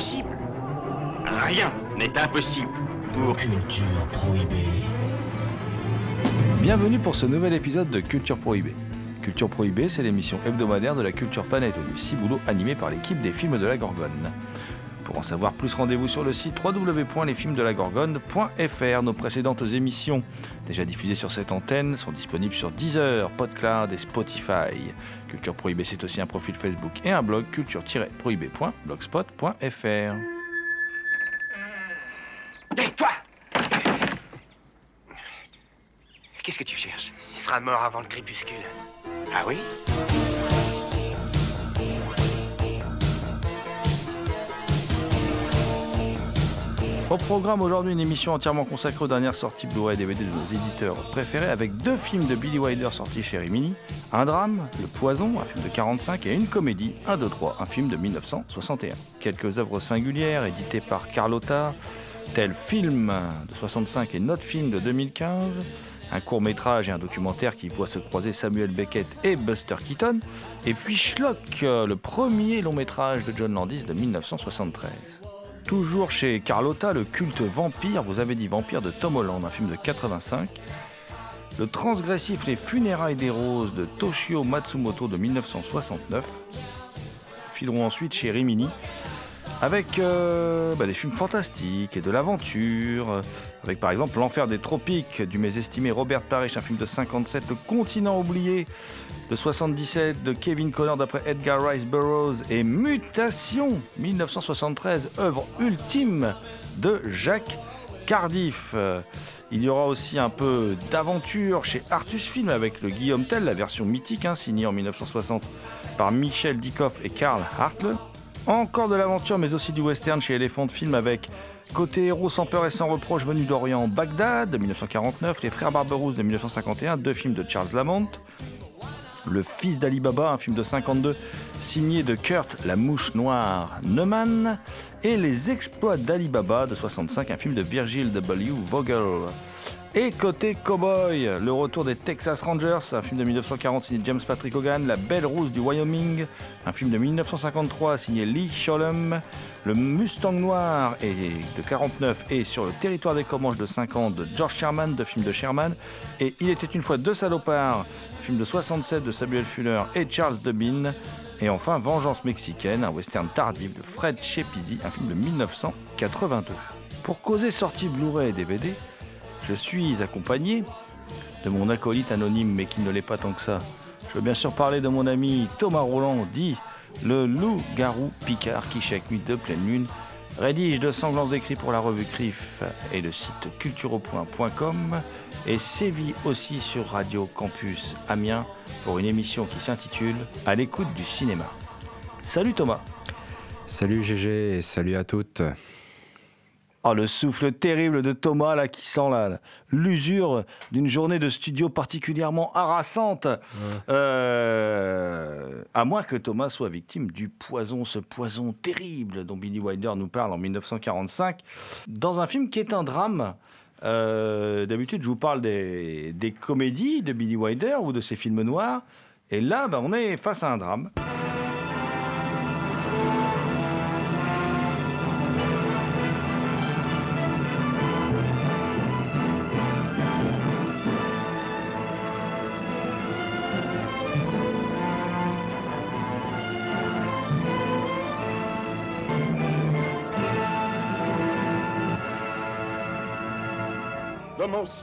Impossible Rien n'est impossible pour... Culture prohibée. Bienvenue pour ce nouvel épisode de Culture Prohibée. Culture Prohibée, c'est l'émission hebdomadaire de la culture planète du Ciboulot animée par l'équipe des films de la Gorgone. Pour en savoir plus, rendez-vous sur le site www.lesfilmsdelagorgone.fr. Nos précédentes émissions, déjà diffusées sur cette antenne, sont disponibles sur Deezer, PodCloud et Spotify. Culture Prohibée, c'est aussi un profil Facebook et un blog culture-prohibée.blogspot.fr. Et toi Qu'est-ce que tu cherches? Il sera mort avant le crépuscule. Ah oui? Au programme aujourd'hui, une émission entièrement consacrée aux dernières sorties Blu-ray DVD de nos éditeurs préférés avec deux films de Billy Wilder sortis chez Rimini, un drame, Le Poison, un film de 45 et une comédie, 1, 2, 3, un film de 1961. Quelques œuvres singulières éditées par Carlotta, tel Film de 65 et Notre Film de 2015, un court métrage et un documentaire qui voit se croiser Samuel Beckett et Buster Keaton, et puis Schlock, le premier long métrage de John Landis de 1973. Toujours chez Carlotta, le culte vampire, vous avez dit vampire de Tom Holland, un film de 85. Le transgressif Les funérailles des roses de Toshio Matsumoto de 1969. Fileront ensuite chez Rimini avec euh, bah, des films fantastiques et de l'aventure, avec par exemple L'Enfer des Tropiques du mésestimé Robert Parrish, un film de 57, Le Continent oublié de 77 de Kevin Connor d'après Edgar Rice Burroughs et Mutation 1973, œuvre ultime de Jacques Cardiff. Il y aura aussi un peu d'aventure chez Artus Film avec le Guillaume Tell, la version mythique hein, signée en 1960 par Michel Dikoff et Karl Hartle. Encore de l'aventure, mais aussi du western chez Elephant Film avec côté héros sans peur et sans reproche venu d'Orient, Bagdad de 1949, Les Frères Barberousse de 1951, deux films de Charles Lamont, Le Fils d'Ali Baba, un film de 52 signé de Kurt La Mouche Noire Neumann, et Les Exploits d'Ali Baba de 65, un film de Virgil W. Vogel. Et côté Cowboy, le retour des Texas Rangers, un film de 1940 signé James Patrick Hogan, La Belle Rousse du Wyoming, un film de 1953 signé Lee Sholem, Le Mustang Noir et de 49 et Sur le territoire des Comanches de 50 de George Sherman, deux films de Sherman, et Il était une fois deux salopards, film de 67 de Samuel Fuller et Charles Dubin, et enfin Vengeance mexicaine, un western tardif de Fred Chepizi, un film de 1982. Pour causer sortie Blu-ray et DVD, je suis accompagné de mon acolyte anonyme, mais qui ne l'est pas tant que ça. Je veux bien sûr parler de mon ami Thomas Roland, dit le loup-garou Picard, qui chaque nuit de pleine lune rédige de sanglants écrits pour la revue CRIF et le site culturepoint.com et sévit aussi sur Radio Campus Amiens pour une émission qui s'intitule À l'écoute du cinéma. Salut Thomas. Salut GG et salut à toutes. Oh, le souffle terrible de Thomas là qui sent l'usure d'une journée de studio particulièrement harassante. Euh, à moins que Thomas soit victime du poison, ce poison terrible dont Billy Wilder nous parle en 1945, dans un film qui est un drame. Euh, D'habitude, je vous parle des, des, comédies de Billy Wilder ou de ses films noirs. Et là, ben, on est face à un drame.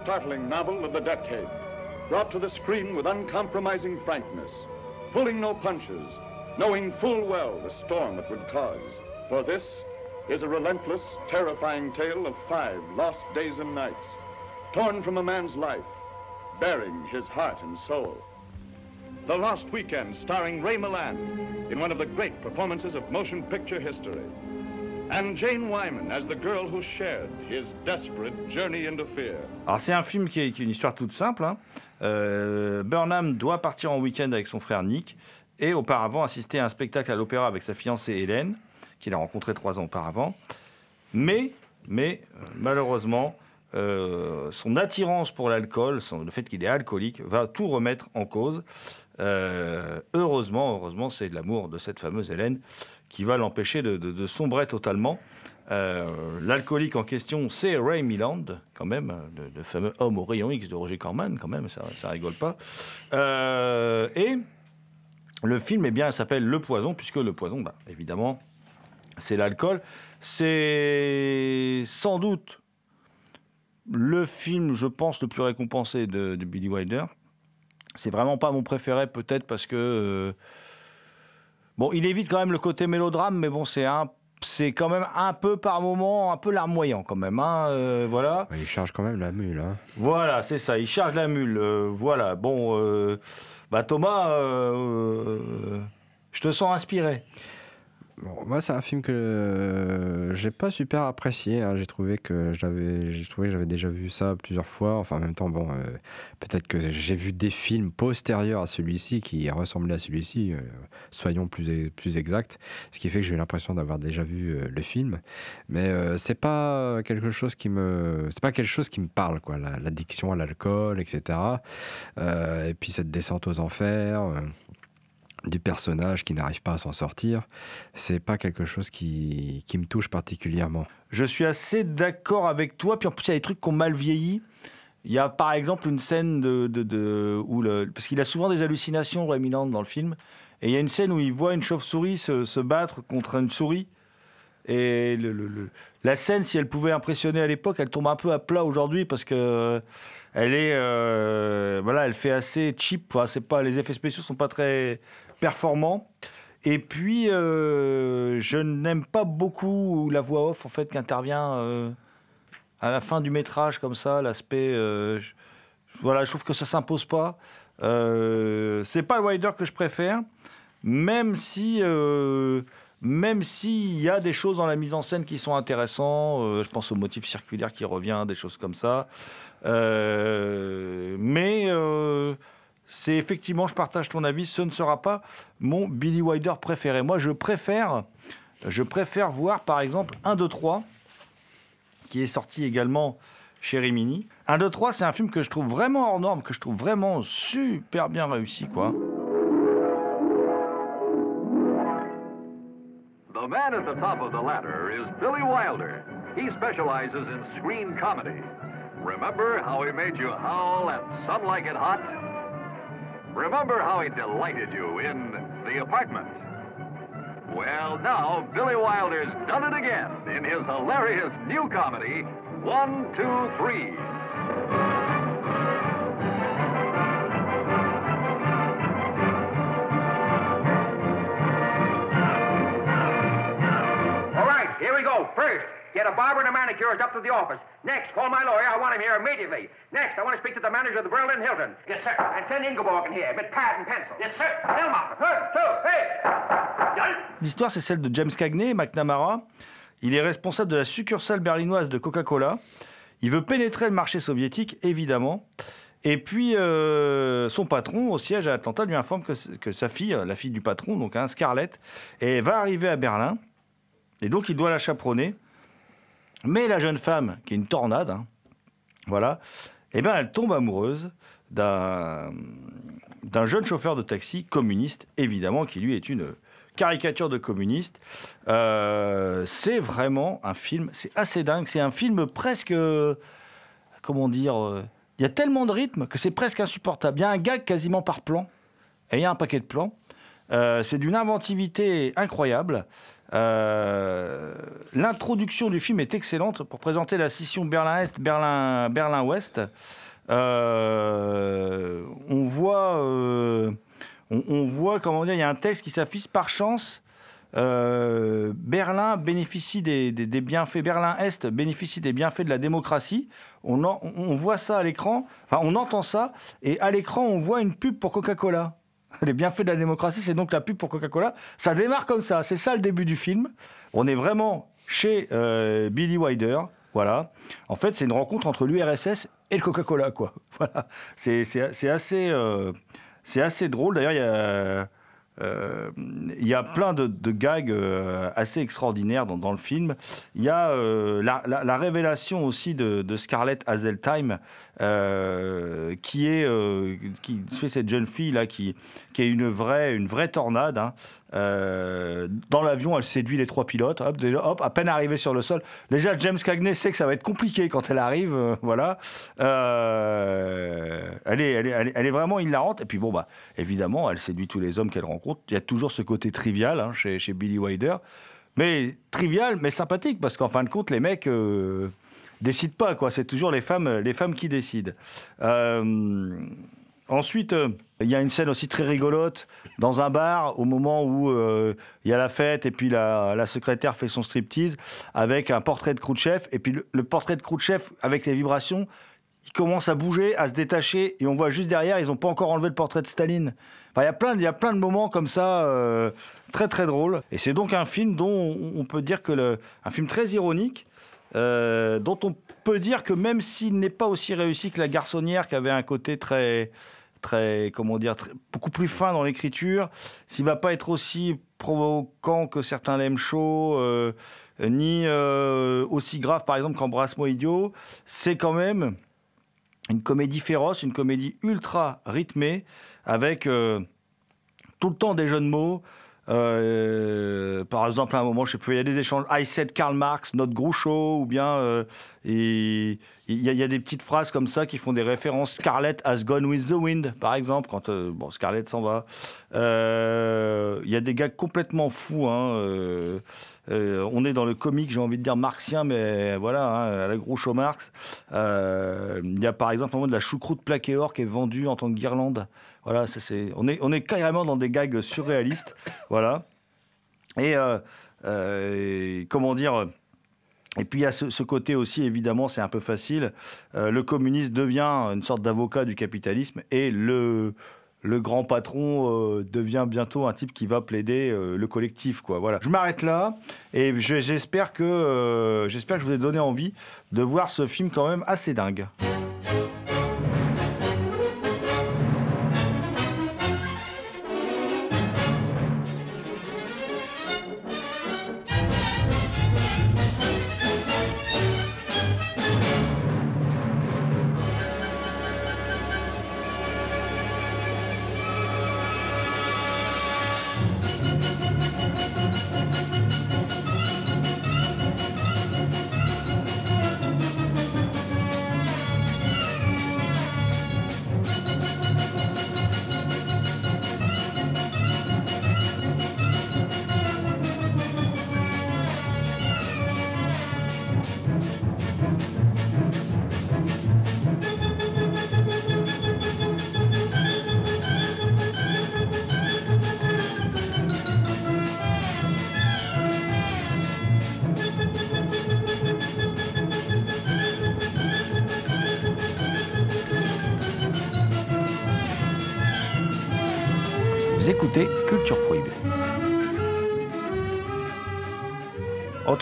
Startling novel of the decade, brought to the screen with uncompromising frankness, pulling no punches, knowing full well the storm it would cause. For this is a relentless, terrifying tale of five lost days and nights, torn from a man's life, bearing his heart and soul. The Lost Weekend, starring Ray Milland in one of the great performances of motion picture history. And Jane Wyman as the girl who shared his desperate journey into fear. Alors c'est un film qui est, une histoire toute simple. hein. Euh, Burnham doit partir en week-end avec son frère Nick et auparavant assister à un spectacle à l'opéra avec sa fiancée Hélène, qu'il a rencontrée trois ans auparavant. Mais, mais malheureusement, euh, son attirance pour l'alcool, le fait qu'il est alcoolique, va tout remettre en cause. Euh, heureusement, heureusement, c'est l'amour de cette fameuse Hélène qui va l'empêcher de, sombrer totalement. Euh, L'alcoolique en question, c'est Ray Milland, quand même, le, le fameux homme au rayon X de Roger Corman, quand même, ça, rigole pas. Euh, et le film, eh bien, s'appelle Le Poison, puisque le poison, bah, évidemment, c'est l'alcool. C'est sans doute le film, je pense, le plus récompensé de, Billy Wilder. C'est vraiment pas mon préféré, peut-être parce que. euh, bon, il évite quand même le côté mélodrame, mais bon, c'est un. C'est quand même un peu par moment, un peu larmoyant quand même. hein, euh, voilà. Il charge quand même la mule. Hein. Voilà, c'est ça. Il charge la mule. euh, voilà. Bon, euh, bah Thomas, je te sens inspiré. Moi, c'est un film que euh, j'ai pas super apprécié. hein. J'ai trouvé que j'avais, déjà vu ça plusieurs fois. Enfin, en même temps, bon, euh, peut-être que j'ai vu des films postérieurs à celui-ci qui ressemblaient à celui-ci. euh, soyons plus plus exacts. Ce qui fait que j'ai eu l'impression d'avoir déjà vu le film. Mais c'est pas quelque chose qui me, c'est pas quelque chose qui me parle, quoi. la- L'addiction à l'alcool, etc. Et puis cette descente aux enfers. Euh, du personnage qui n'arrive pas à s'en sortir, c'est pas quelque chose qui, qui me touche particulièrement. Je suis assez d'accord avec toi. Puis en plus, il y a des trucs qui ont mal vieilli. Il y a par exemple une scène de, de, où parce qu'il a souvent des hallucinations, Milland, dans le film. Et il y a une scène où il voit une chauve-souris se, se battre contre une souris. Et la scène, si elle pouvait impressionner à l'époque, elle tombe un peu à plat aujourd'hui parce que elle est, euh, voilà, elle fait assez cheap. C'est pas, les effets spéciaux sont pas très performants. Et puis, euh, je n'aime pas beaucoup la voix off en fait qui intervient euh, à la fin du métrage comme ça, l'aspect. euh, voilà, je trouve que ça s'impose pas. Euh, c'est pas le Wilder que je préfère, même si, même s'il y a des choses dans la mise en scène qui sont intéressantes. je pense au motif circulaire qui revient, des choses comme ça. Mais c'est effectivement, je partage ton avis, ce ne sera pas mon Billy Wilder préféré. Moi, je préfère, je préfère voir par exemple 1, 2, 3, qui est sorti également chez Rimini. 1, 2, 3, c'est un film que je trouve vraiment hors norme, que je trouve vraiment super bien réussi, quoi. The man at the top of the ladder is Billy Wilder. He specializes in screen comedy. Remember how he made you howl and some like it hot? Remember how he delighted you in The Apartment? Well, now Billy Wilder's done it again in his hilarious new comedy, One, Two, Three. All right, here we go. First, get a barber and a manicurist up to the office. Next, call my lawyer. I want him here immediately. Next, I want to speak to the manager of the Berlin Hilton. Yes, sir. And send Ingeborg in here with pad and pencil. Yes, sir. Elma. One, two, hey. L'histoire, c'est celle de James Cagney, McNamara. Il est responsable de la succursale berlinoise de Coca-Cola. Il veut pénétrer le marché soviétique, évidemment. Et puis, euh, son patron, au siège à Atlanta, lui informe que, que sa fille, la fille du patron, donc hein, Scarlett, et va arriver à Berlin. Et donc, il doit la chaperonner. Mais la jeune femme, qui est une tornade, hein, voilà, eh ben, elle tombe amoureuse d'un jeune chauffeur de taxi communiste, évidemment, qui lui est une caricature de communiste. Euh, c'est vraiment un film, c'est assez dingue. C'est un film presque, comment dire, euh, il y a tellement de rythme que c'est presque insupportable. Il y a un gag quasiment par plan, et il y a un paquet de plans. Euh, c'est d'une inventivité incroyable. Euh, L'introduction du film est excellente pour présenter la scission Berlin-Est, Berlin- Berlin-Ouest. Euh, on voit, euh, on, voit comment dire, il y a un texte qui s'affiche par chance. Berlin bénéficie des, des- bienfaits, Berlin-Est bénéficie des bienfaits de la démocratie. On, on voit ça à l'écran, enfin on entend ça, et à l'écran on voit une pub pour Coca-Cola. Les bienfaits de la démocratie, c'est donc la pub pour Coca-Cola. Ça démarre comme ça, c'est ça le début du film. On est vraiment chez euh, Billy Wilder. Voilà. En fait, c'est une rencontre entre l'URSS et le Coca-Cola, quoi. Voilà. C'est assez, euh, c'est assez drôle. D'ailleurs, il y a. euh, il y a plein de, gags euh, assez extraordinaires dans, le film. Il y a euh, la, la- la révélation aussi de, de Scarlett Hazeltime, qui est qui fait cette jeune fille là, qui, qui est une vraie une vraie tornade. hein. Euh, dans l'avion, elle séduit les trois pilotes. Hop, hop, à peine arrivée sur le sol. Déjà, James Cagney sait que ça va être compliqué quand elle arrive. euh, voilà. Euh, elle, est, elle, est, elle est- vraiment hilarante. Et puis, bon, bah, évidemment, elle séduit tous les hommes qu'elle rencontre. Il y a toujours ce côté trivial hein, chez, chez Billy Wilder. Mais trivial, mais sympathique, parce qu'en fin de compte, les mecs décident pas. quoi. C'est toujours les femmes, les femmes qui décident. Ensuite, il y a une scène aussi très rigolote dans un bar au moment où euh, il y a la fête et puis la, secrétaire fait son striptease avec un portrait de Khrouchtchev. Et puis le, portrait de Khrouchtchev avec les vibrations, il commence à bouger, à se détacher et on voit juste derrière, ils n'ont pas encore enlevé le portrait de Staline. Enfin, il y a plein, il y a plein de moments comme ça euh, très très drôles. Et c'est donc un film dont on, peut dire que un film très ironique. euh, dont on peut dire que même s'il n'est pas aussi réussi que La Garçonnière, qui avait un côté très, très, comment dire, beaucoup plus fin dans l'écriture, s'il va pas être aussi provoquant que certains l'aiment chaud, euh, ni euh, aussi grave par exemple qu'Embrasse-moi idiot, c'est quand même une comédie féroce, une comédie ultra rythmée, avec euh, tout le temps des jeux de mots. Euh, par exemple, à un moment, je sais plus, il y a des échanges. I said Karl Marx, notre Groucho, ou bien euh, il y, a- des petites phrases comme ça qui font des références. Scarlett has gone with the wind, par exemple, quand euh, bon, Scarlett s'en va. Il y a des gars complètement fous. hein, on est dans le comique, j'ai envie de dire marxien, mais voilà, hein, à la Groucho Marx. Il y a par exemple un moment de la choucroute plaquée or qui est vendue en tant que guirlande. On, est, carrément dans des gags surréalistes. voilà. Et euh, euh, comment dire et puis il y a ce, côté aussi, évidemment, c'est un peu facile. euh, le communiste devient une sorte d'avocat du capitalisme et le, grand patron devient bientôt un type qui va plaider le collectif. Voilà. Je m'arrête là et je- j'espère que, j'espère que je vous ai donné envie de voir ce film quand même assez dingue.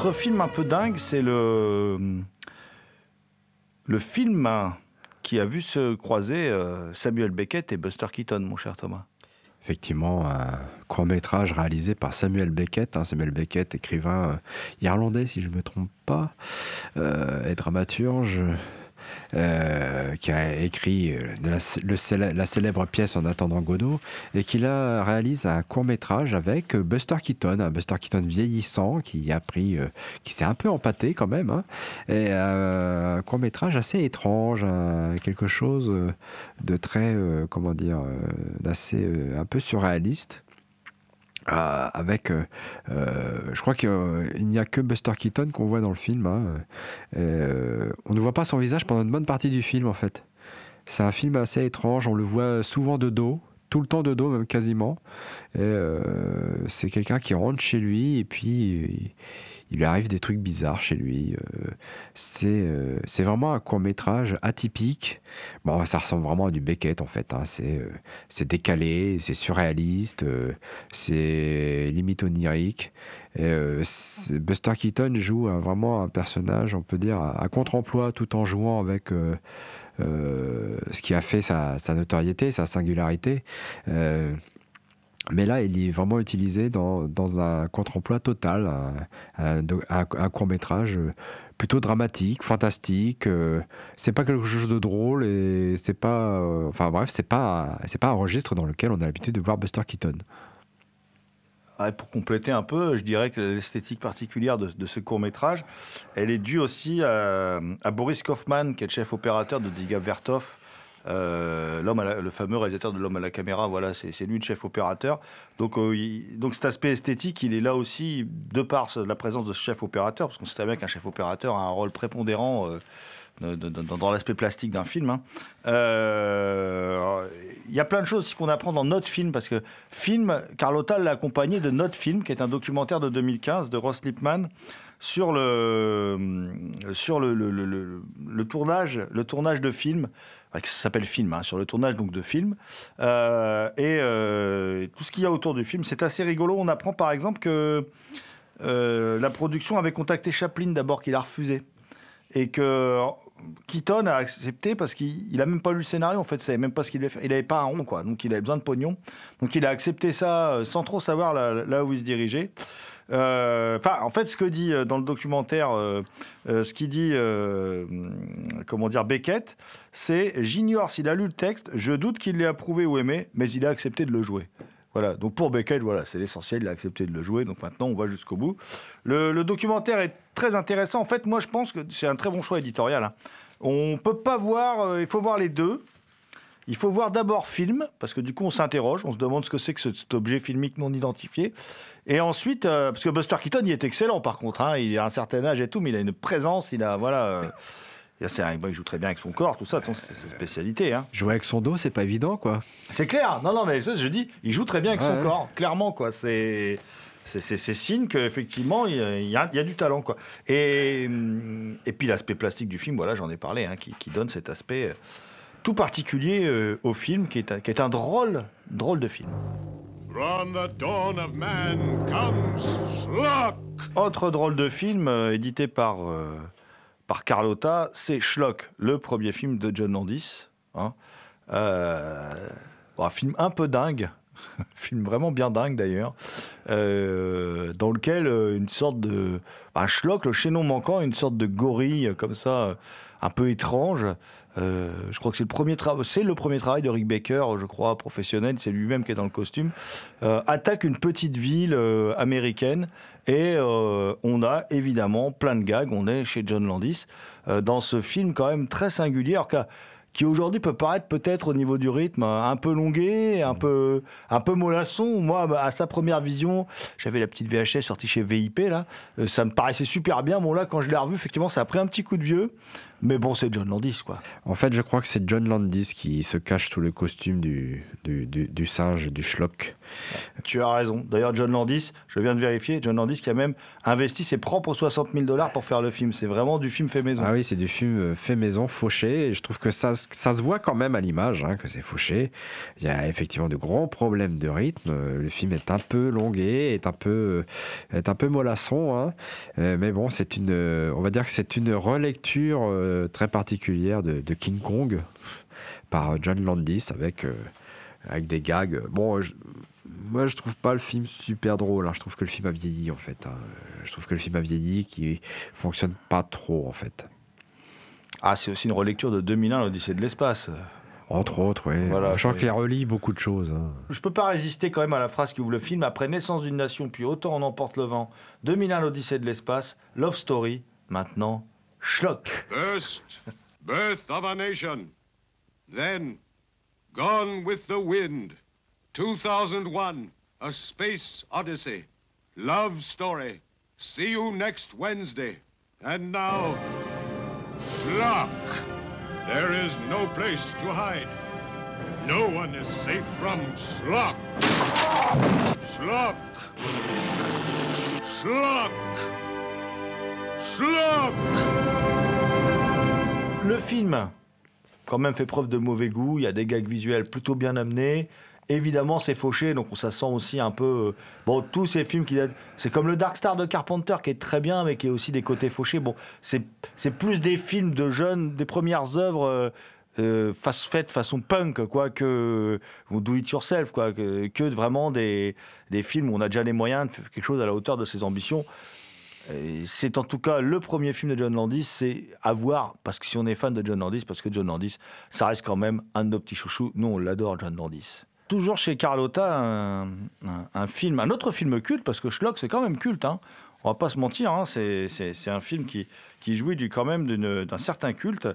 Autre film un peu dingue, c'est le, le film qui a vu se croiser euh, Samuel Beckett et Buster Keaton, mon cher Thomas. Effectivement, un court métrage réalisé par Samuel Beckett. hein. Samuel Beckett, écrivain euh, irlandais, si je ne me trompe pas, euh, et dramaturge, euh, qui a écrit euh, la, célèbre pièce En attendant Godot, et qui réalise un court métrage avec euh, Buster Keaton, un Buster Keaton vieillissant qui a pris, qui s'est un peu empâté quand même, hein, et un court métrage assez étrange, quelque chose de très, comment dire, d'assez un peu surréaliste. Avec, euh, euh, je crois qu'il n'y a que Buster Keaton qu'on voit dans le film. hein. Euh, on ne voit pas son visage pendant une bonne partie du film en fait. C'est un film assez étrange. On le voit souvent de dos, tout le temps de dos, même quasiment. C'est quelqu'un qui rentre chez lui et puis il, lui arrive des trucs bizarres chez lui. Euh, c'est euh, c'est vraiment un court métrage atypique. Bon, ça ressemble vraiment à du Beckett en fait. hein. C'est euh, décalé, c'est surréaliste, c'est limite onirique. Buster Keaton joue vraiment un personnage, on peut dire, à, contre-emploi tout en jouant avec ce qui a fait sa, notoriété, sa singularité. Mais là, il est vraiment utilisé dans, dans un contre-emploi total, un, un, court métrage plutôt dramatique, fantastique. euh, c'est pas quelque chose de drôle et c'est pas, euh, enfin bref, c'est pas, pas un registre dans lequel on a l'habitude de voir Buster Keaton. Pour compléter un peu, je dirais que l'esthétique particulière de, ce court métrage, elle est due aussi à, Boris Kaufman, qui est le chef opérateur de Diga Vertov, euh, l'homme à la- le fameux réalisateur de L'homme à la caméra. Voilà, c'est lui le chef opérateur. Donc, euh, donc cet aspect esthétique, il est là aussi de par la présence de ce chef opérateur, parce qu'on sait très bien qu'un chef opérateur a un rôle prépondérant. euh, dans, l'aspect plastique d'un film. hein. Euh, Il y a plein de choses qu'on apprend dans notre film, parce que film, Carlotta l'a accompagné de notre film, qui est un documentaire de 2015 de Ross Lipman sur le, sur le, tournage, le tournage de films, qui s'appelle film, hein, sur le tournage donc de films, Euh, et euh, tout ce qu'il y a autour du film. C'est assez rigolo. On apprend par exemple que euh, la production avait contacté Chaplin d'abord, qu'il a refusé et que Keaton a accepté parce qu'il il a même pas lu le scénario en fait, il savait même pas ce qu'il devait faire. Il avait pas un rond quoi, donc il avait besoin de pognon. Donc il a accepté ça sans trop savoir là où il se dirigeait. Euh, en fait, ce que dit euh, dans le documentaire, euh, ce qu'il dit, comment dire, Beckett, c'est j'ignore s'il a lu le texte, je doute qu'il l'ait approuvé ou aimé, mais il a accepté de le jouer. Voilà, donc pour Beckett, voilà, c'est l'essentiel, il a accepté de le jouer, donc maintenant on va jusqu'au bout. Le, documentaire est très intéressant. En fait, moi je pense que c'est un très bon choix éditorial. hein. On peut pas voir, il faut voir les deux. Il faut voir d'abord film, parce que du coup on s'interroge, on se demande ce que c'est que ce- cet objet filmique non identifié. Et ensuite, euh, parce que Buster Keaton, il est excellent par contre, hein, il a un certain âge et tout, mais il a une présence, il a, voilà... euh, il, a- c'est un- bon, il joue très bien avec son corps, tout ça, c'est sa spécialité. Hein. Jouer avec son dos, c'est pas évident, quoi. C'est clair. Non, non, mais ça, je dis, il joue très bien avec son Ouais. corps, clairement, quoi. C'est. C'est signe qu'effectivement, il y, a- y du talent. Quoi. Et, et puis l'aspect plastique du film, voilà, j'en ai parlé, hein, qui, qui donne cet aspect euh, tout particulier euh, au film, qui est, un, qui est un drôle, drôle de film. From the dawn of man comes Schlock. Autre drôle de film euh, édité par, euh, par Carlotta, c'est Schlock, le premier film de John Landis. hein. Euh, un film un peu dingue, un film vraiment bien dingue d'ailleurs, dans lequel une sorte de. Un Schlock, le chaînon manquant, une sorte de gorille comme ça, un peu étrange. Euh, je crois que c'est le premier travail, de Rick Baker, je crois, professionnel. C'est lui-même qui est dans le costume. euh, attaque une petite ville euh, américaine et on a évidemment plein de gags. On est chez John Landis dans ce film quand même très singulier, alors qu'à- qui aujourd'hui peut paraître peut-être au niveau du rythme un peu longué, un peu, un mollasson. Moi, à sa première vision, j'avais la petite VHS sortie chez VIP, là, ça me paraissait super bien. Bon, là, quand je l'ai revu, effectivement, ça a pris un petit coup de vieux. Mais bon, c'est John Landis, quoi. En fait, je crois que c'est John Landis qui se cache sous le costume du, du, du- du singe, du schlock. Tu as raison. D'ailleurs, John Landis, je viens de vérifier, John Landis qui a même investi ses propres 60 000 dollars pour faire le film. C'est vraiment du film fait maison. Ah oui, c'est du film euh, fait maison, fauché. Et je trouve que ça, se- ça se voit quand même à l'image, hein, que c'est fauché. Il y a effectivement de gros problèmes de rythme. Euh, Le film est un peu longué, est un peu, euh, est un peu mollasson. hein. Mais bon, c'est une, on va dire que c'est une relecture très particulière de, de King Kong par John Landis avec, euh, avec des gags. Bon, je- moi, je trouve pas le film super drôle. hein. Je trouve que le film a vieilli, en fait. hein. Je trouve que le film a vieilli, qui fonctionne pas trop, en fait. Ah, c'est aussi une relecture de 2001, l'Odyssée de l'espace. Entre autres, oui. Voilà, je crois qu'il relie beaucoup de choses. hein. Je peux pas résister quand même à la phrase qui ouvre le film. Après Naissance d'une nation, puis Autant on emporte le vent, 2001, l'Odyssée de l'espace, Love Story, maintenant, Schlock. First, birth of a nation. Then, Gone with the Wind. 2001, A Space Odyssey. Love Story. See you next Wednesday. And now, Schlock. There is no place to hide. No one is safe from Schlock. Schlock. Schlock. Le film, quand même, fait preuve de mauvais goût. Il y a des gags visuels plutôt bien amenés. Évidemment, c'est fauché, donc ça sent aussi un peu. euh, Bon, tous ces films qui. C'est comme le Dark Star de Carpenter, qui est très bien, mais qui a aussi des côtés fauchés. Bon, c'est plus des films de jeunes, des premières œuvres. euh, euh, façon punk quoi que ou do it yourself quoi que, que vraiment des, des films où on a déjà les moyens de faire quelque chose à la hauteur de ses ambitions c'est en tout cas le premier film de John Landis, c'est à voir, parce que si on est fan de John Landis, parce que John Landis, ça reste quand même un de nos petits chouchous. Nous, on l'adore, John Landis. Toujours chez Carlotta, un, film, un autre film culte, parce que Schlock, c'est quand même culte. Hein. On va pas se mentir, hein, c'est un film qui, qui jouit du, quand même d'un certain culte.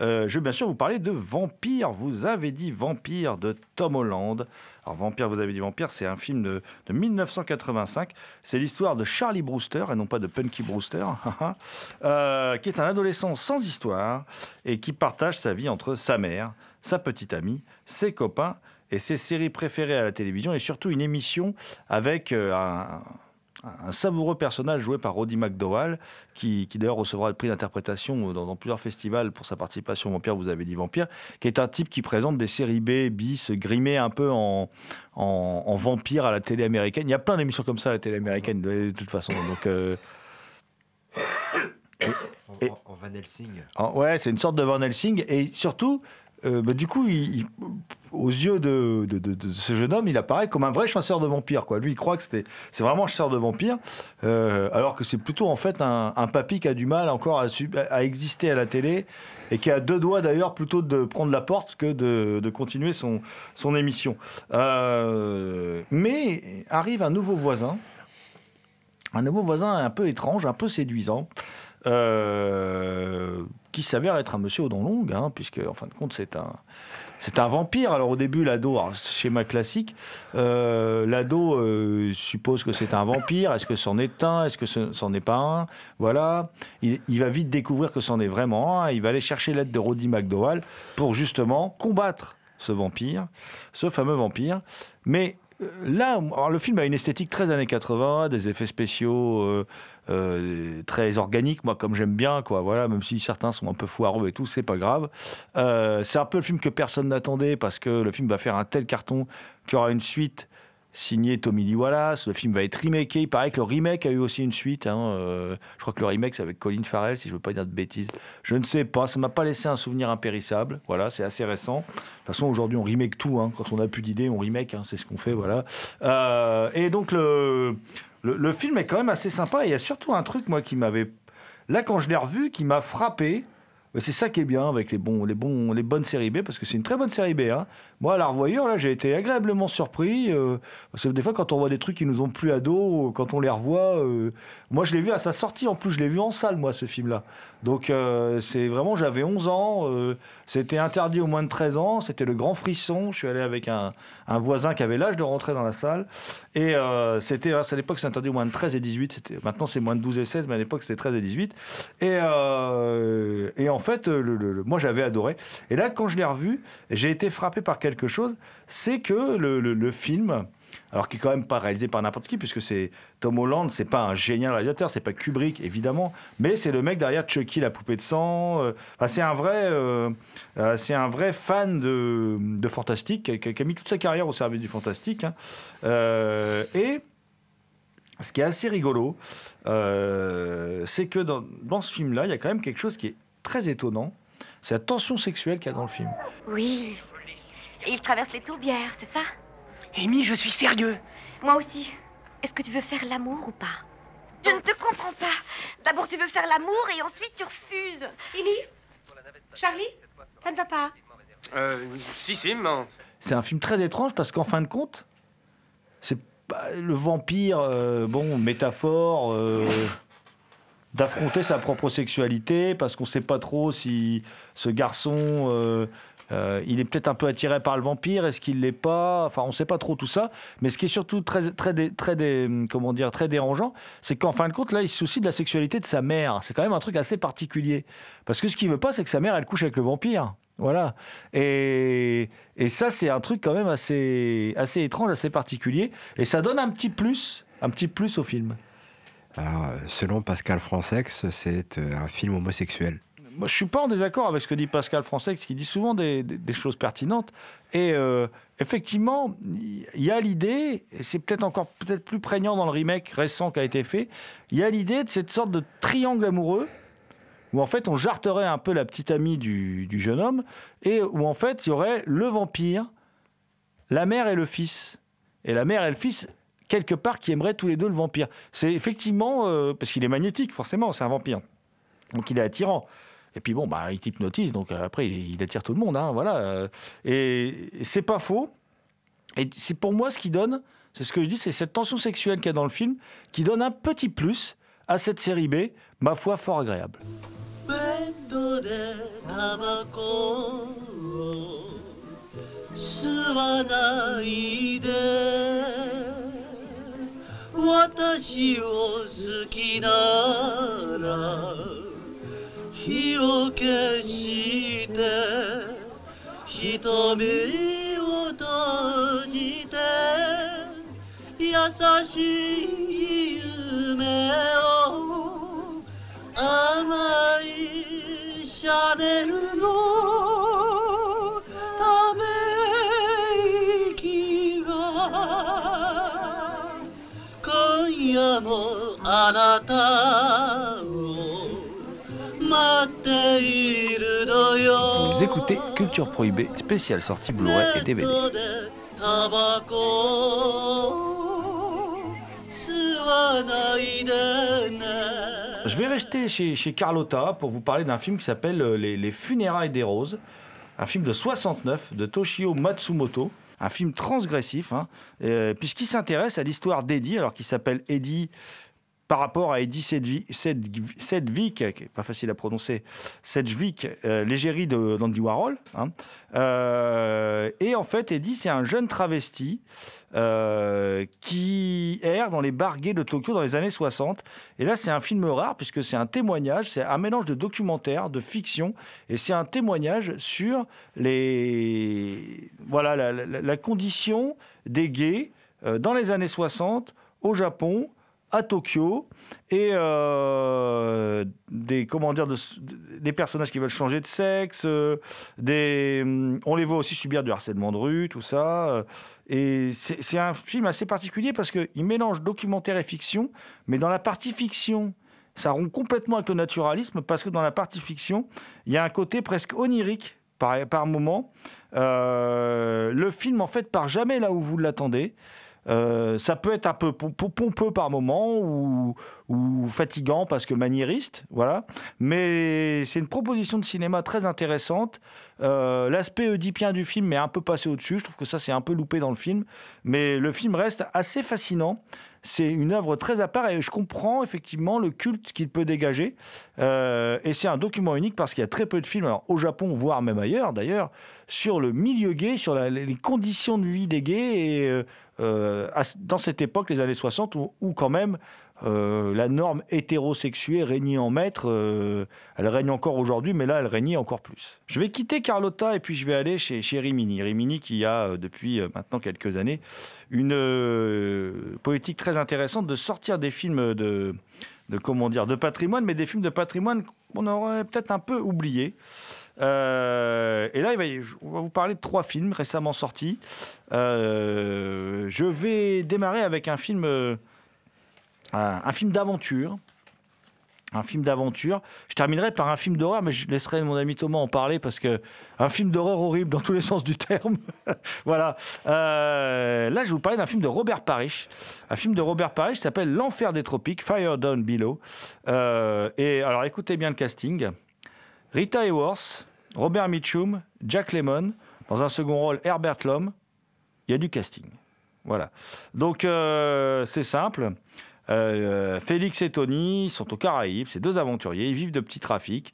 Euh, je vais bien sûr vous parler de Vampire. Vous avez dit Vampire de Tom Holland. Alors Vampire, vous avez dit Vampire, c'est un film de, de 1985. C'est l'histoire de Charlie Brewster et non pas de Punky Brewster, euh, qui est un adolescent sans histoire et qui partage sa vie entre sa mère, sa petite amie, ses copains et ses séries préférées à la télévision et surtout une émission avec euh, un, un savoureux personnage joué par Roddy McDowall, qui, qui d'ailleurs recevra le prix d'interprétation dans, dans plusieurs festivals pour sa participation au Vampire, vous avez dit Vampire, qui est un type qui présente des séries B, bis, grimées un peu en, en, en vampire à la télé américaine. Il y a plein d'émissions comme ça à la télé américaine, de, toute façon. Donc, euh, Et- En, Van Helsing. Ouais, c'est une sorte de Van Helsing. Et surtout, euh, bah, du coup, aux yeux de, ce jeune homme, il apparaît comme un vrai chasseur de vampires. Lui, il croit que c'était, c'est vraiment un chasseur de vampires, euh, alors que c'est plutôt en fait un, un papy qui a du mal encore à, exister à la télé et qui a deux doigts d'ailleurs plutôt de prendre la porte que de, continuer son, émission. Euh, mais arrive un nouveau voisin, un nouveau voisin un peu étrange, un peu séduisant, qui s'avère être un monsieur aux dents longues, hein, puisque en fin de compte c'est un c'est un vampire. Alors au début l'ado, schéma classique, euh, l'ado euh, suppose que c'est un vampire. Est-ce que c'en est un? Est-ce que ce c'en est pas un? Voilà. Il, va vite découvrir que c'en est vraiment un. Il va aller chercher l'aide de Roddy McDowall pour justement combattre ce vampire, ce fameux vampire. Mais là, alors, le film a une esthétique très années 80, des effets spéciaux euh, euh, très organiques, moi comme j'aime bien, quoi. Voilà, même si certains sont un peu foireux et tout, c'est pas grave. Euh, c'est un peu le film que personne n'attendait parce que le film va faire un tel carton qu'il y aura une suite signé Tommy Lee Wallace. Le film va être remaké. Il paraît que le remake a eu aussi une suite. hein. Euh, je crois que le remake, c'est avec Colin Farrell, si je ne veux pas dire de bêtises. Je ne sais pas. Ça m'a pas laissé un souvenir impérissable. Voilà, c'est assez récent. De toute façon, aujourd'hui, on remake tout. hein. Quand on n'a plus d'idées, on remake. hein. C'est ce qu'on fait. Voilà. Euh, et donc, le, le, film est quand même assez sympa. Il y a surtout un truc, moi, qui m'avait. Là, quand je l'ai revu, qui m'a frappé. C'est ça qui est bien avec les, bons, les, bons, les bonnes séries B, parce que c'est une très bonne série B. Moi, à la revoyure, là, j'ai été agréablement surpris. euh, parce que des fois, quand on voit des trucs qui nous ont plu à dos, quand on les revoit, euh, moi, je l'ai vu à sa sortie. En plus, je l'ai vu en salle, moi, ce film-là. Donc, euh, c'est vraiment, j'avais 11 ans. euh, c'était interdit aux moins de 13 ans. C'était le grand frisson. Je suis allé avec un, un voisin qui avait l'âge de rentrer dans la salle. Et c'était, à l'époque, c'était interdit aux moins de 13 et 18. C'était, maintenant, c'est moins de 12 et 16, mais à l'époque, c'était 13 et 18. Et, et en fait, le- moi, j'avais adoré. Et là, quand je l'ai revu, j'ai été frappé par chose. C'est que le, film, alors qui est quand même pas réalisé par n'importe qui, puisque c'est Tom Holland, c'est pas un génial réalisateur, c'est pas Kubrick évidemment, mais c'est le mec derrière Chucky, la poupée de sang. euh, c'est un vrai, euh, euh, c'est un vrai fan de, de fantastique, qui, a- mis toute sa carrière au service du fantastique. hein. Et ce qui est assez rigolo, c'est que dans, dans ce film-là, il y a quand même quelque chose qui est très étonnant. C'est la tension sexuelle qu'il y a dans le film. Oui. Et il traverse les tourbières, c'est ça? Amy, je suis sérieux. Moi aussi. Est-ce que tu veux faire l'amour ou pas? Je ne te comprends pas. D'abord tu veux faire l'amour et ensuite tu refuses. Élie Charlie? Ça ne va pas Euh, si, si, mais... C'est un film très étrange parce qu'en fin de compte, c'est pas le vampire, euh, bon, métaphore euh, d'affronter sa propre sexualité parce qu'on sait pas trop si ce garçon, euh, euh, il est peut-être un peu attiré par le vampire, est-ce qu'il l'est pas? Enfin, on sait pas trop tout ça. Mais ce qui est surtout très, très, très, comment dire, très dérangeant, c'est qu'en fin de compte, là, il se soucie de la sexualité de sa mère. C'est quand même un truc assez particulier parce que ce qu'il veut pas, c'est que sa mère, elle couche avec le vampire. Voilà. Et, ça, c'est un truc quand même assez, assez étrange, assez particulier. Et ça donne un petit plus, un petit plus au film. Selon Pascal Francex, c'est euh, un film homosexuel. Moi, je suis pas en désaccord avec ce que dit Pascal Français, qui dit souvent des, choses pertinentes. Et euh, effectivement, il y a l'idée, et c'est peut-être encore peut-être plus prégnant dans le remake récent qui a été fait, il y a l'idée de cette sorte de triangle amoureux où en fait on jarterait un peu la petite amie du, du jeune homme et où en fait il y aurait le vampire, la mère et le fils. Et la mère et le fils, quelque part, qui aimeraient tous les deux le vampire. C'est effectivement, euh, parce qu'il est magnétique, forcément, c'est un vampire. Donc il est attirant. Et puis bon, bah, il t'hypnotise, donc euh, après il, attire tout le monde. hein, voilà. euh. Et, et c'est pas faux. Et c'est pour moi ce qui donne, c'est ce que je dis, c'est cette tension sexuelle qu'il y a dans le film, qui donne un petit plus à cette série B, ma foi, fort agréable. 火を消して瞳を閉じて優しい夢を甘いシャネルのため息が今夜もあなた Vous écoutez Culture Prohibée, spéciale sortie Blu-ray et DVD. Je vais rester chez, Carlotta pour vous parler d'un film qui s'appelle euh, les, Funérailles des Roses, un film de 69 de Toshio Matsumoto. Un film transgressif, hein. euh, puisqu'il s'intéresse à l'histoire d'Eddie, alors qu'il s'appelle Eddie par rapport à Eddie Sedgwick, Sedg- Sedgwick, qui est pas facile à prononcer, Sedgwick, euh, l'égérie d'Andy Warhol. hein. Euh, et en fait, Eddie, c'est un jeune travesti euh, qui erre dans les bars gays de Tokyo dans les années 60. Et là, c'est un film rare puisque c'est un témoignage, c'est un mélange de documentaire, de fiction, et c'est un témoignage sur les voilà la condition des gays euh, dans les années 60 au Japon, à Tokyo, et euh, des comment dire, de- des personnages qui veulent changer de sexe, euh, des, on les voit aussi subir du harcèlement de rue, tout ça. euh, et c'est un film assez particulier parce qu'il mélange documentaire et fiction, mais dans la partie fiction, ça rompt complètement avec le naturalisme parce que dans la partie fiction, il y a un côté presque onirique par, par moment. Le film, en fait, part jamais là où vous l'attendez. Euh, ça peut être un peu pom- pom- pompeux par moment ou, fatigant parce que maniériste, voilà. Mais c'est une proposition de cinéma très intéressante. Euh, L'aspect oedipien du film est un peu passé au-dessus. Je trouve que ça, c'est un peu loupé dans le film. Mais le film reste assez fascinant. C'est une œuvre très à part et je comprends effectivement le culte qu'il peut dégager. Euh, et c'est un document unique parce qu'il y a très peu de films, au Japon, voire même ailleurs d'ailleurs, sur le milieu gay, sur les conditions de vie des gays à- dans cette époque, les années 60, où, quand même euh, la norme hétérosexuée régnait en maître. euh, elle règne encore aujourd'hui, mais là, elle régnait encore plus. Je vais quitter Carlotta et puis je vais aller chez, chez Rimini. Rimini qui a, euh, depuis euh, maintenant quelques années, une euh, politique très intéressante de sortir des films de, comment dire, de patrimoine, mais des films de patrimoine qu'on aurait peut-être un peu oubliés. Euh, et là, on va vous parler de trois films récemment sortis. Euh, je vais démarrer avec un film, euh, un, film d'aventure. Un film d'aventure. Je terminerai par un film d'horreur, mais je laisserai mon ami Thomas en parler parce que un film d'horreur horrible dans tous les sens du terme. voilà. Là, je vais vous parler d'un film de Robert Parrish. Un film de Robert Parrish s'appelle L'Enfer des Tropiques, Fire Down Below. Et alors, écoutez bien le casting. Rita Hayworth, Robert Mitchum, Jack Lemmon, dans un second rôle Herbert Lom. Il y a du casting. Voilà. Donc euh, c'est simple. Euh, Félix et Tony sont aux Caraïbes, c'est deux aventuriers, ils vivent de petits trafics.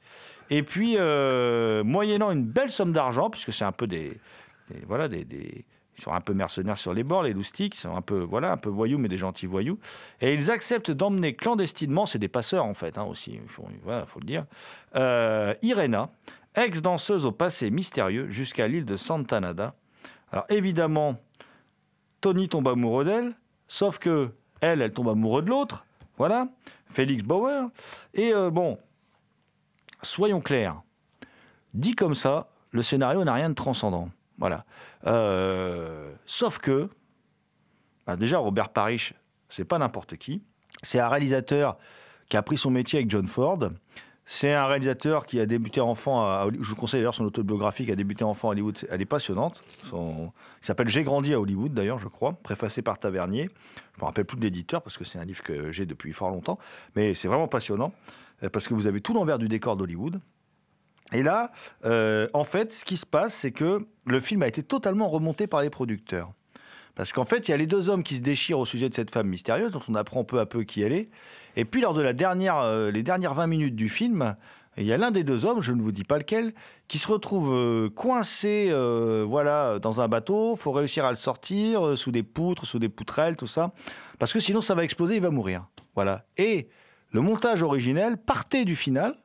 Et puis, euh, moyennant une belle somme d'argent, puisque c'est un peu des, voilà, des, sont un peu mercenaires sur les bords, les loustiques, sont un peu, voilà, un peu voyous, mais des gentils voyous. Et ils acceptent d'emmener clandestinement, c'est des passeurs en fait, hein, aussi, il faut, le dire, euh, Irena, ex-danseuse au passé mystérieux jusqu'à l'île de Santa Nada. Alors évidemment, Tony tombe amoureux d'elle, sauf que elle, elle tombe amoureux de l'autre. Voilà, Félix Bauer. Et euh, bon, soyons clairs. Dit comme ça, le scénario n'a rien de transcendant. Voilà. Euh, sauf que, bah, déjà, Robert Parrish, c'est pas n'importe qui. C'est un réalisateur qui a pris son métier avec John Ford. C'est un réalisateur qui a débuté enfant, à, je vous conseille d'ailleurs son autobiographie, qui a débuté enfant à Hollywood, elle est passionnante. Son, il s'appelle J'ai grandi à Hollywood d'ailleurs, je crois, préfacé par Tavernier. Je me rappelle plus de l'éditeur parce que c'est un livre que j'ai depuis fort longtemps, mais c'est vraiment passionnant euh, parce que vous avez tout l'envers du décor d'Hollywood. Et là, euh, en fait, ce qui se passe, c'est que le film a été totalement remonté par les producteurs. Parce qu'en fait, il y a les deux hommes qui se déchirent au sujet de cette femme mystérieuse, dont on apprend peu à peu qui elle est. Et puis, lors de la dernière, euh, les dernières 20 minutes du film, il y a l'un des deux hommes, je ne vous dis pas lequel, qui se retrouve euh, coincé voilà, dans un bateau. Il faut réussir à le sortir sous des poutres, sous des poutrelles, tout ça. Parce que sinon, ça va exploser, il va mourir. Voilà. Et le montage originel partait du final.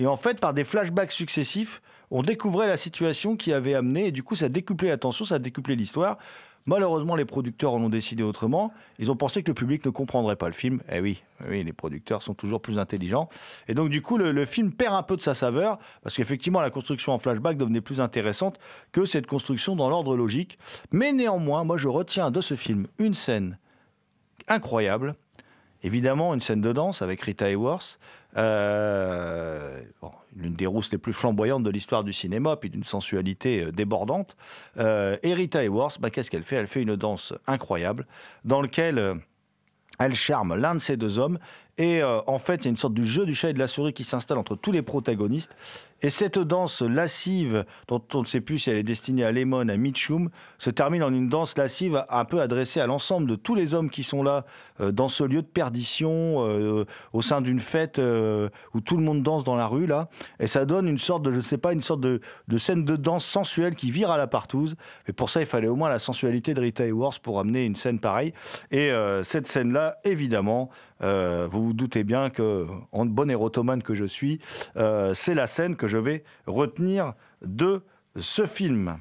Et en fait, par des flashbacks successifs, on découvrait la situation qui avait amené, et du coup, ça décuplait l'attention, ça décuplait l'histoire. Malheureusement, les producteurs en ont décidé autrement. Ils ont pensé que le public ne comprendrait pas le film. Eh oui, oui, les producteurs sont toujours plus intelligents. Et donc, du coup, le, le film perd un peu de sa saveur, parce qu'effectivement, la construction en flashback devenait plus intéressante que cette construction dans l'ordre logique. Mais néanmoins, moi, je retiens de ce film une scène incroyable. Évidemment, une scène de danse avec Rita Hayworth. Euh, l'une des rousses les plus flamboyantes de l'histoire du cinéma, puis d'une sensualité euh, débordante. Euh, et Rita Hayworth, bah, qu'est-ce qu'elle fait? Elle fait une danse incroyable dans laquelle euh, elle charme l'un de ces deux hommes. Et euh, en fait, il y a une sorte du jeu du chat et de la souris qui s'installe entre tous les protagonistes. Et cette danse lascive, dont on ne sait plus si elle est destinée à Lemon, à Mitchum, se termine en une danse lascive un peu adressée à l'ensemble de tous les hommes qui sont là euh, dans ce lieu de perdition, euh, au sein d'une fête où tout le monde danse dans la rue là. Et ça donne une sorte de, je sais pas, une sorte de, scène de danse sensuelle qui vire à la partouze. Et pour ça, il fallait au moins la sensualité de Rita Hayworth pour amener une scène pareille. Et cette scène-là, évidemment, euh, vous vous doutez bien que, en bon érotomane que je suis, euh, c'est la scène que je vais retenir de ce film.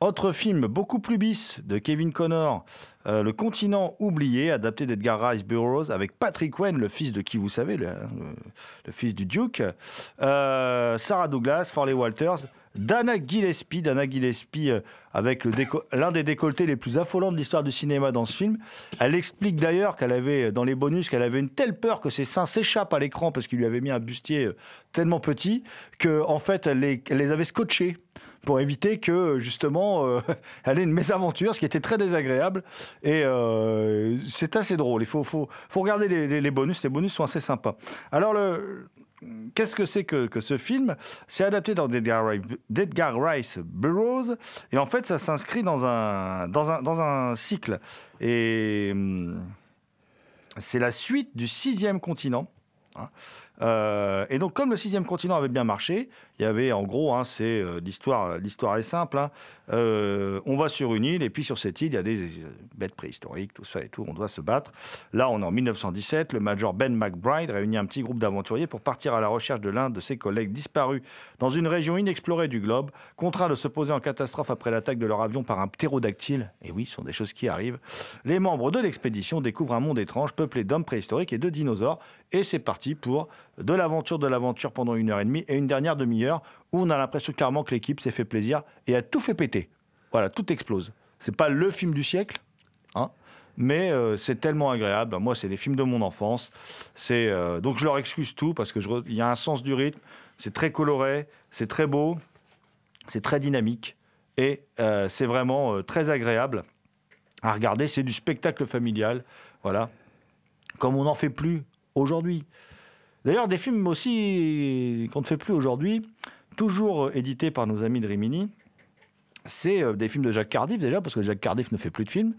Autre film beaucoup plus bis de Kevin Connor, euh, Le continent oublié, adapté d'Edgar Rice Burroughs, avec Patrick Wayne, le fils de qui vous savez, le, fils du Duke, Sarah Douglas, Farley Walters, Dana Gillespie, Dana Gillespie euh, avec l'un des décolletés les plus affolants de l'histoire du cinéma dans ce film. Elle explique d'ailleurs qu'elle avait, dans les bonus, qu'elle avait une telle peur que ses seins s'échappent à l'écran parce qu'il lui avait mis un bustier euh, tellement petit que en fait elle les, avait scotchés pour éviter que justement euh, elle ait une mésaventure, ce qui était très désagréable. Et euh, c'est assez drôle. Il faut, regarder les, les- les bonus. Les bonus sont assez sympas. Alors le Qu'est-ce que c'est que, ce film? C'est adapté dans d'Edgar Rice- Burroughs et en fait ça s'inscrit dans un cycle. Et hum, c'est la suite du sixième continent. hein. Euh, et donc, comme le sixième continent avait bien marché, il y avait en gros, hein, c'est euh, l'histoire. L'histoire est simple. hein. Euh, on va sur une île et puis sur cette île, il y a des euh, bêtes préhistoriques, tout ça et tout. On doit se battre. Là, on est en 1917. Le major Ben McBride réunit un petit groupe d'aventuriers pour partir à la recherche de l'un de ses collègues disparus dans une région inexplorée du globe, contraints de se poser en catastrophe après l'attaque de leur avion par un ptérodactyle. Et oui, ce sont des choses qui arrivent. Les membres de l'expédition découvrent un monde étrange peuplé d'hommes préhistoriques et de dinosaures. Et c'est parti pour de l'aventure de l'aventure pendant une heure et demie et une dernière demi-heure où on a l'impression clairement que l'équipe s'est fait plaisir et a tout fait péter. Voilà, tout explose. C'est pas le film du siècle, hein, mais euh, c'est tellement agréable. Moi, c'est les films de mon enfance. C'est euh, donc je leur excuse tout parce que il y a un sens du rythme. C'est très coloré, c'est très beau, c'est très dynamique et euh, c'est vraiment très agréable à regarder. C'est du spectacle familial, voilà, comme on n'en fait plus aujourd'hui. D'ailleurs, des films aussi qu'on ne fait plus aujourd'hui, toujours édités par nos amis de Rimini. C'est euh, des films de Jacques Cardiff déjà, parce que Jacques Cardiff ne fait plus de films.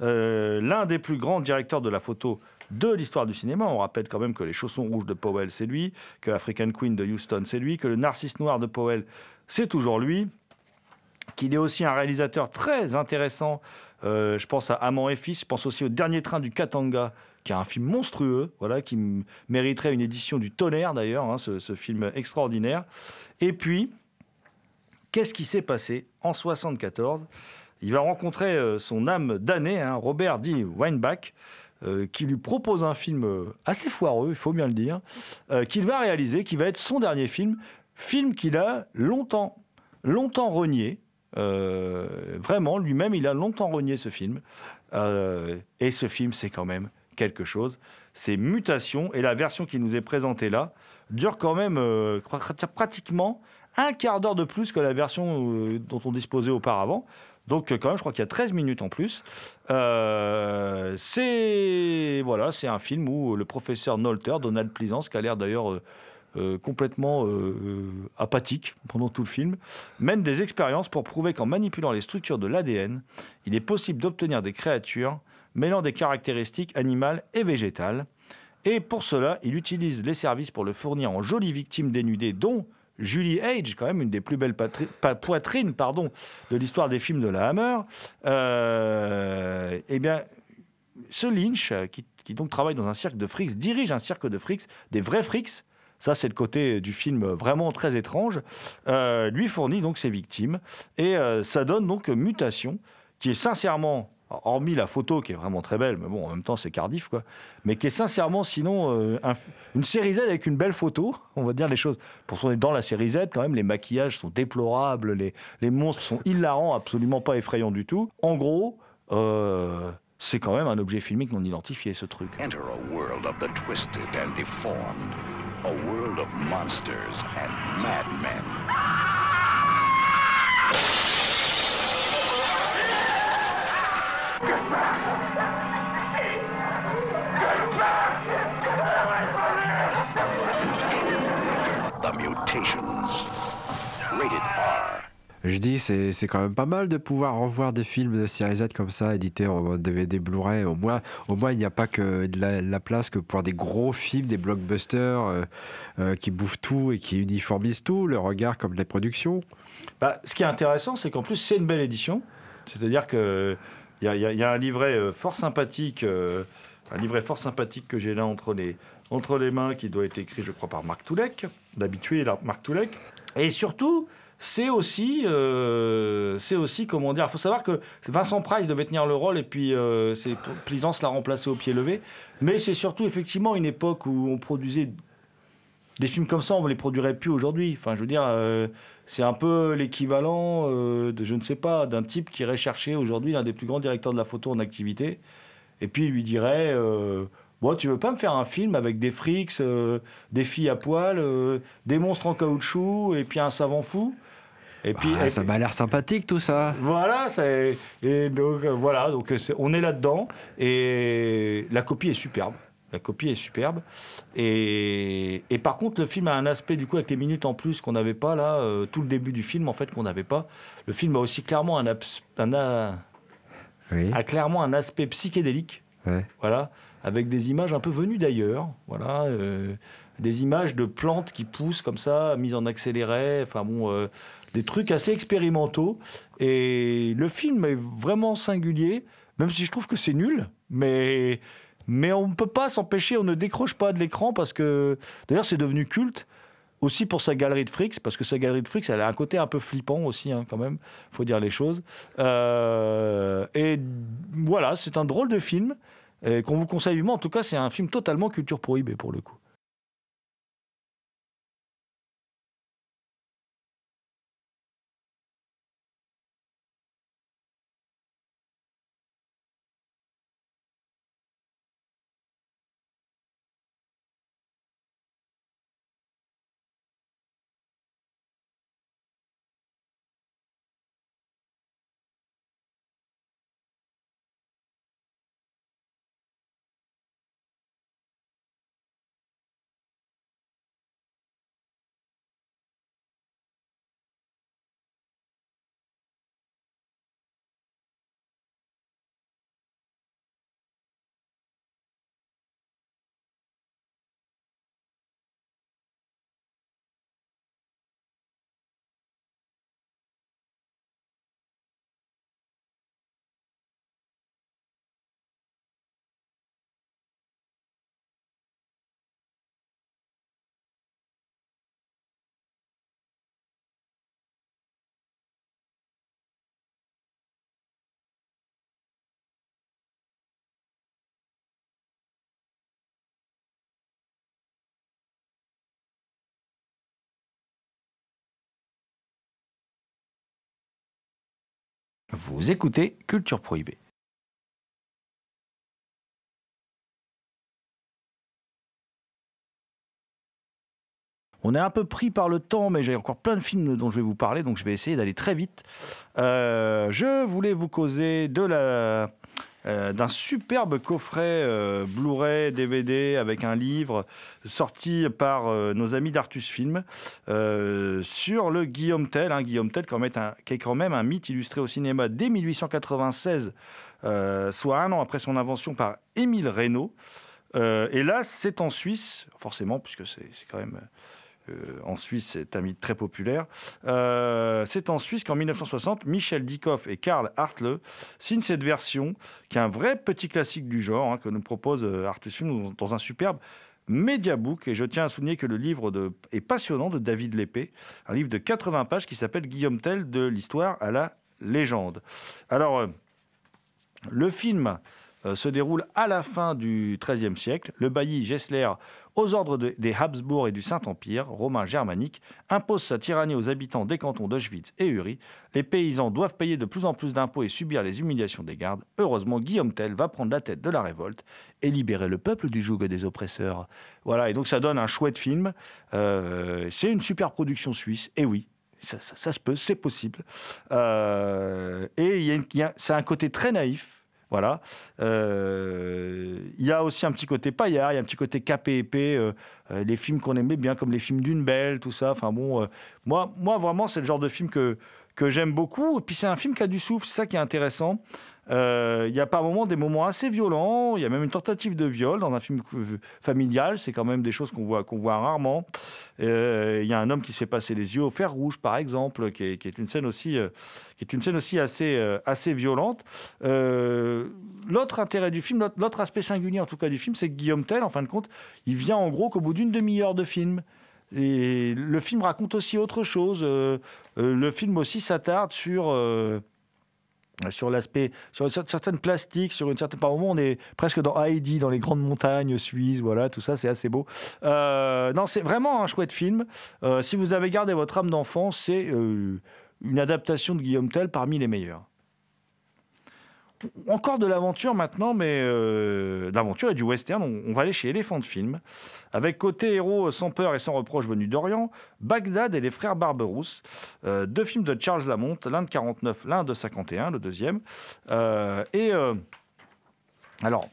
Euh, L'un des plus grands directeurs de la photo de l'histoire du cinéma. On rappelle quand même que Les Chaussons Rouges de Powell, c'est lui, que African Queen de Houston, c'est lui, que Le Narcisse Noir de Powell, c'est toujours lui, qu'il est aussi un réalisateur très intéressant. Euh, je pense à Amant et Fils, je pense aussi au Dernier Train du Katanga, qui est un film monstrueux, voilà, qui mériterait une édition du tonnerre d'ailleurs, hein, ce, film extraordinaire. Et puis, qu'est-ce qui s'est passé en 74 Il va rencontrer euh, son âme damnée, hein, Robert D. Weinbach, euh, qui lui propose un film euh, assez foireux, il faut bien le dire, qu'il va réaliser, qui va être son dernier film, film qu'il a longtemps, longtemps renié. Vraiment, lui-même, il a longtemps renié ce film. Et ce film, c'est quand même quelque chose. C'est Mutation, et la version qui nous est présentée là dure quand même euh, pr- pratiquement un quart d'heure de plus que la version euh, dont on disposait auparavant. Donc euh, quand même, je crois qu'il y a 13 minutes en plus. Euh, c'est voilà, c'est un film où le professeur Nolter, Donald Pleasance, qui a l'air d'ailleurs complètement euh, apathique pendant tout le film, mène des expériences pour prouver qu'en manipulant les structures de l'ADN, il est possible d'obtenir des créatures mêlant des caractéristiques animales et végétales. Et pour cela, il utilise les services pour le fournir en jolies victimes dénudées, dont Julie Age, quand même une des plus belles poitrines de l'histoire des films de la Hammer. Euh, eh bien, ce Lynch, qui, qui donc travaille dans un cirque de frics, dirige un cirque de frics, des vrais frics. Ça, c'est le côté du film vraiment très étrange. euh, lui fournit donc ses victimes. Et euh, ça donne donc Mutation, qui est sincèrement, hormis la photo qui est vraiment très belle, mais bon, en même temps, c'est Cardiff, quoi, mais qui est sincèrement, sinon, euh, une série Z avec une belle photo, on va dire les choses. Pour son dans la série Z, quand même, les maquillages sont déplorables, les, les monstres sont hilarants, absolument pas effrayants du tout. En gros, euh, c'est quand même un objet filmique non identifié, ce truc. Enter madmen. Je dis, c'est c'est quand même pas mal de pouvoir revoir des films de série Z comme ça, édités en DVD Blu-ray. Au moins, au moins, il n'y a pas que de la, la place que pour des gros films, des blockbusters euh, euh, qui bouffent tout et qui uniformisent tout, le regard comme les productions. Bah, ce qui est intéressant, c'est qu'en plus, c'est une belle édition. C'est-à-dire a, il y a- un livret euh, fort sympathique, euh, un livret fort sympathique que j'ai là entre les, entre les mains, qui doit être écrit, je crois, par Marc Toulek, l'habitué Marc Toulek. Et surtout, c'est aussi, euh, c'est aussi, comment dire, il faut savoir que Vincent Price devait tenir le rôle et puis euh, Plaisance l'a remplacé au pied levé. Mais c'est surtout effectivement une époque où on produisait des films comme ça, on ne les produirait plus aujourd'hui. Enfin, je veux dire, euh, c'est un peu l'équivalent euh, de, je ne sais pas, d'un type qui irait chercher aujourd'hui l'un des plus grands directeurs de la photo en activité. Et puis il lui dirait euh, Bon, tu veux pas me faire un film avec des frics, euh, des filles à poil, des monstres en caoutchouc et puis un savant fou et puis, Ah, et ça m'a l'air sympathique tout ça. voilà, c'est- et donc voilà, donc on est là-dedans et la copie est superbe. La copie est superbe. Et, et par contre, le film a un aspect, du coup, avec les minutes en plus qu'on n'avait pas, là, euh, tout le début du film, en fait, qu'on n'avait pas. Le film a aussi clairement un, a, Oui. a clairement un aspect psychédélique. Ouais. Voilà, avec des images un peu venues d'ailleurs. Voilà, euh, des images de plantes qui poussent comme ça, mises en accéléré. Enfin bon, euh, des trucs assez expérimentaux. Et le film est vraiment singulier, même si je trouve que c'est nul. Mais, mais on ne peut pas s'empêcher, on ne décroche pas de l'écran parce que, d'ailleurs, c'est devenu culte. Aussi pour sa galerie de frics, parce que sa galerie de frics, elle a un côté un peu flippant aussi, hein, quand même, faut dire les choses. Euh, et voilà, c'est un drôle de film qu'on vous conseille vivement. En tout cas, c'est un film totalement culture prohibée pour le coup. Vous écoutez Culture Prohibée. On est un peu pris par le temps, mais j'ai encore plein de films dont je vais vous parler, donc je vais essayer d'aller très vite. Euh, je voulais vous causer de la, euh, d'un superbe coffret euh, Blu-ray, DVD avec un livre sorti par euh, nos amis d'Artus Film sur le Guillaume Tell. hein, Guillaume Tell qui est quand même un mythe illustré au cinéma dès 1896, euh, soit un an après son invention par Émile Reynaud. Et là, c'est en Suisse, forcément, puisque c'est quand même... euh, en Suisse, c'est un mythe très populaire. Euh, c'est en Suisse qu'en 1960, Michel Dikoff et Karl Hartle signent cette version, qui est un vrai petit classique du genre, hein, que nous propose euh, Artus Film dans- un superbe Mediabook. Et je tiens à souligner que le livre est passionnant de David Lépée, un livre de 80 pages qui s'appelle Guillaume Tell de l'histoire à la légende. Alors, le film se déroule à la fin du XIIIe siècle. Le bailli Gessler, aux ordres de- des Habsbourg et du Saint-Empire romain germanique, impose sa tyrannie aux habitants des cantons d'Auschwitz et Uri. Les paysans doivent payer de plus en plus d'impôts et subir les humiliations des gardes. Heureusement, Guillaume Tell va prendre la tête de la révolte et libérer le peuple du joug des oppresseurs. Voilà, et donc ça donne un chouette film. Euh, c'est une super production suisse, et oui, ça, se peut, c'est possible. Euh, et il y a a- c'est un côté très naïf. Voilà. Euh, Il y a aussi un petit côté paillard, il y a un petit côté capé épais, euh, euh, les films qu'on aimait bien, comme les films d'une belle, tout ça. Enfin bon, moi, moi vraiment, c'est le genre de film que, que j'aime beaucoup. Et puis c'est un film qui a du souffle, c'est ça qui est intéressant. Euh, Il y a par moments des moments assez violents. Il y a même une tentative de viol dans un film familial. C'est quand même des choses qu'on voit, qu'on voit rarement. Euh, Il y a un homme qui se fait passer les yeux au fer rouge, par exemple, qui est, une scène aussi, euh, qui est une scène aussi assez, assez violente. L'autre intérêt du film, l'autre- aspect singulier en tout cas du film, c'est que Guillaume Tell, en fin de compte, il vient en gros qu'au bout d'une demi-heure de film. Et le film raconte aussi autre chose. Le film aussi s'attarde sur sur l'aspect, sur une cer- certaine plastique, sur une certaine. Par moment, on est presque dans Heidi, dans les grandes montagnes suisses, voilà, tout ça, c'est assez beau. Euh, non, c'est vraiment un chouette film. Euh, si vous avez gardé votre âme d'enfant, c'est euh, une adaptation de Guillaume Tell parmi les meilleurs. Encore de l'aventure maintenant, mais euh, de l'aventure et du western. On, va aller chez Elephant Film, avec côté héros sans peur et sans reproche venus d'Orient, Bagdad et les frères Barberousse, euh, deux films de Charles Lamont, l'un de 49, l'un de 51, le deuxième. Euh, et euh, alors,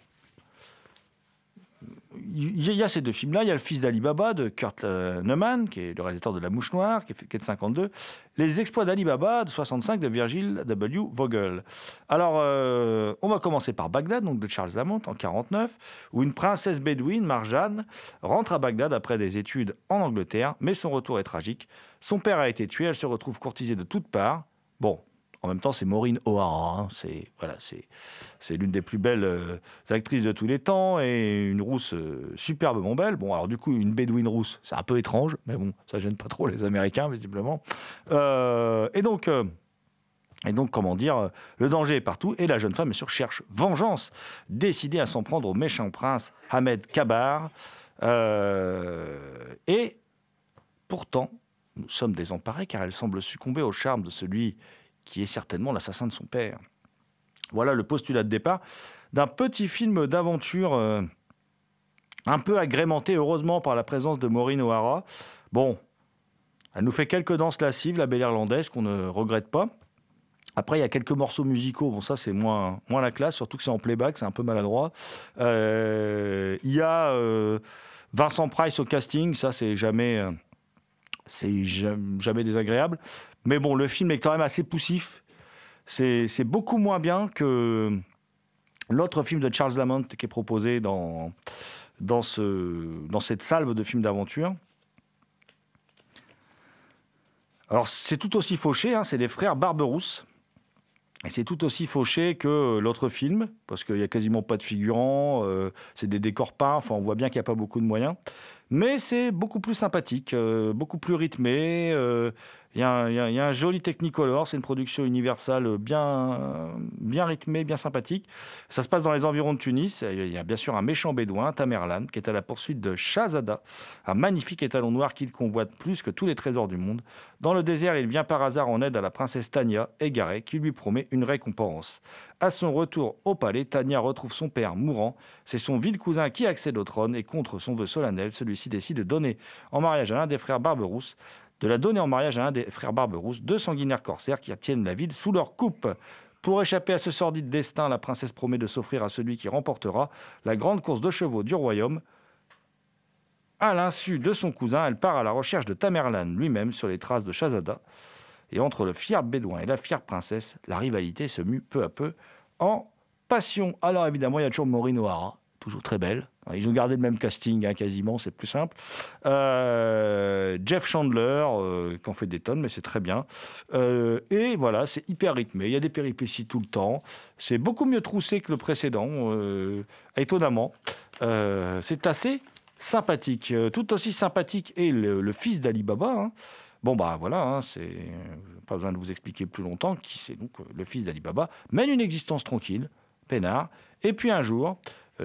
il y a ces deux films-là. Il y a Le Fils d'Ali Baba de Kurt euh, Neumann, qui est le réalisateur de La Mouche Noire, qui est, de 52. Les Exploits d'Ali Baba de 65 de Virgil W. Vogel. Alors, euh, on va commencer par Bagdad, donc de Charles Lamont, en 49, où une princesse bédouine, Marjane, rentre à Bagdad après des études en Angleterre, mais son retour est tragique. Son père a été tué, elle se retrouve courtisée de toutes parts. Bon, en même temps, c'est Maureen O'Hara. hein. C'est voilà, c'est l'une des plus belles euh, actrices de tous les temps et une rousse euh, superbement belle. Bon, alors du coup, une bédouine rousse, c'est un peu étrange, mais bon, ça gêne pas trop les Américains visiblement. Euh, et donc. comment dire, le danger est partout et la jeune femme, bien sûr, cherche vengeance, décidée à s'en prendre au méchant prince Ahmed Kabar. Et pourtant, nous sommes désemparés car elle semble succomber au charme de celui qui est certainement l'assassin de son père. Voilà le postulat de départ d'un petit film d'aventure euh, un peu agrémenté, heureusement, par la présence de Maureen O'Hara. Bon, elle nous fait quelques danses lascives, la belle irlandaise, qu'on ne regrette pas. Après, il y a quelques morceaux musicaux. Bon, ça, c'est moins, moins la classe, surtout que c'est en playback, c'est un peu maladroit. Euh, Il y a euh, Vincent Price au casting, ça, c'est jamais, c'est jam- jamais désagréable. Mais bon, le film est quand même assez poussif. C'est beaucoup moins bien que l'autre film de Charles Lamont qui est proposé dans, dans cette salve de films d'aventure. Alors, c'est tout aussi fauché, hein, c'est les frères Barberousse. Et c'est tout aussi fauché que l'autre film, parce qu'il n'y a quasiment pas de figurants, euh, c'est des décors peints, enfin on voit bien qu'il n'y a pas beaucoup de moyens. Mais c'est beaucoup plus sympathique, euh, beaucoup plus rythmé. euh, Il y, a un, joli Technicolor, c'est une production universelle bien, bien rythmée, bien sympathique. Ça se passe dans les environs de Tunis. Il y a bien sûr un méchant bédouin, Tamerlan, qui est à la poursuite de Shahzada, un magnifique étalon noir qu'il convoite plus que tous les trésors du monde. Dans le désert, il vient par hasard en aide à la princesse Tania, égarée, qui lui promet une récompense. À son retour au palais, Tania retrouve son père mourant. C'est son vil cousin qui accède au trône et contre son vœu solennel, celui-ci décide de donner en mariage à l'un des frères Barberousse, de la donner en mariage à l'un des frères Barberousse, deux sanguinaires corsaires qui tiennent la ville sous leur coupe. Pour échapper à ce sordide destin, la princesse promet de s'offrir à celui qui remportera la grande course de chevaux du royaume. À l'insu de son cousin, elle part à la recherche de Tamerlan lui-même sur les traces de Shahzada. Et entre le fier bédouin et la fière princesse, la rivalité se mue peu à peu en passion. Alors évidemment, il y a toujours Maureen toujours très belle. Ils ont gardé le même casting, hein, quasiment, c'est plus simple. Euh, Jeff Chandler, euh, qui en fait des tonnes, mais c'est très bien. Euh, et voilà, c'est hyper rythmé. Il y a des péripéties tout le temps. C'est beaucoup mieux troussé que le précédent, étonnamment. C'est assez sympathique. Tout aussi sympathique est le, fils d'Ali Baba. hein. Bon, bah voilà, hein, c'est pas besoin de vous expliquer plus longtemps qui c'est donc le fils d'Ali Baba, mène une existence tranquille, peinard. Et puis un jour,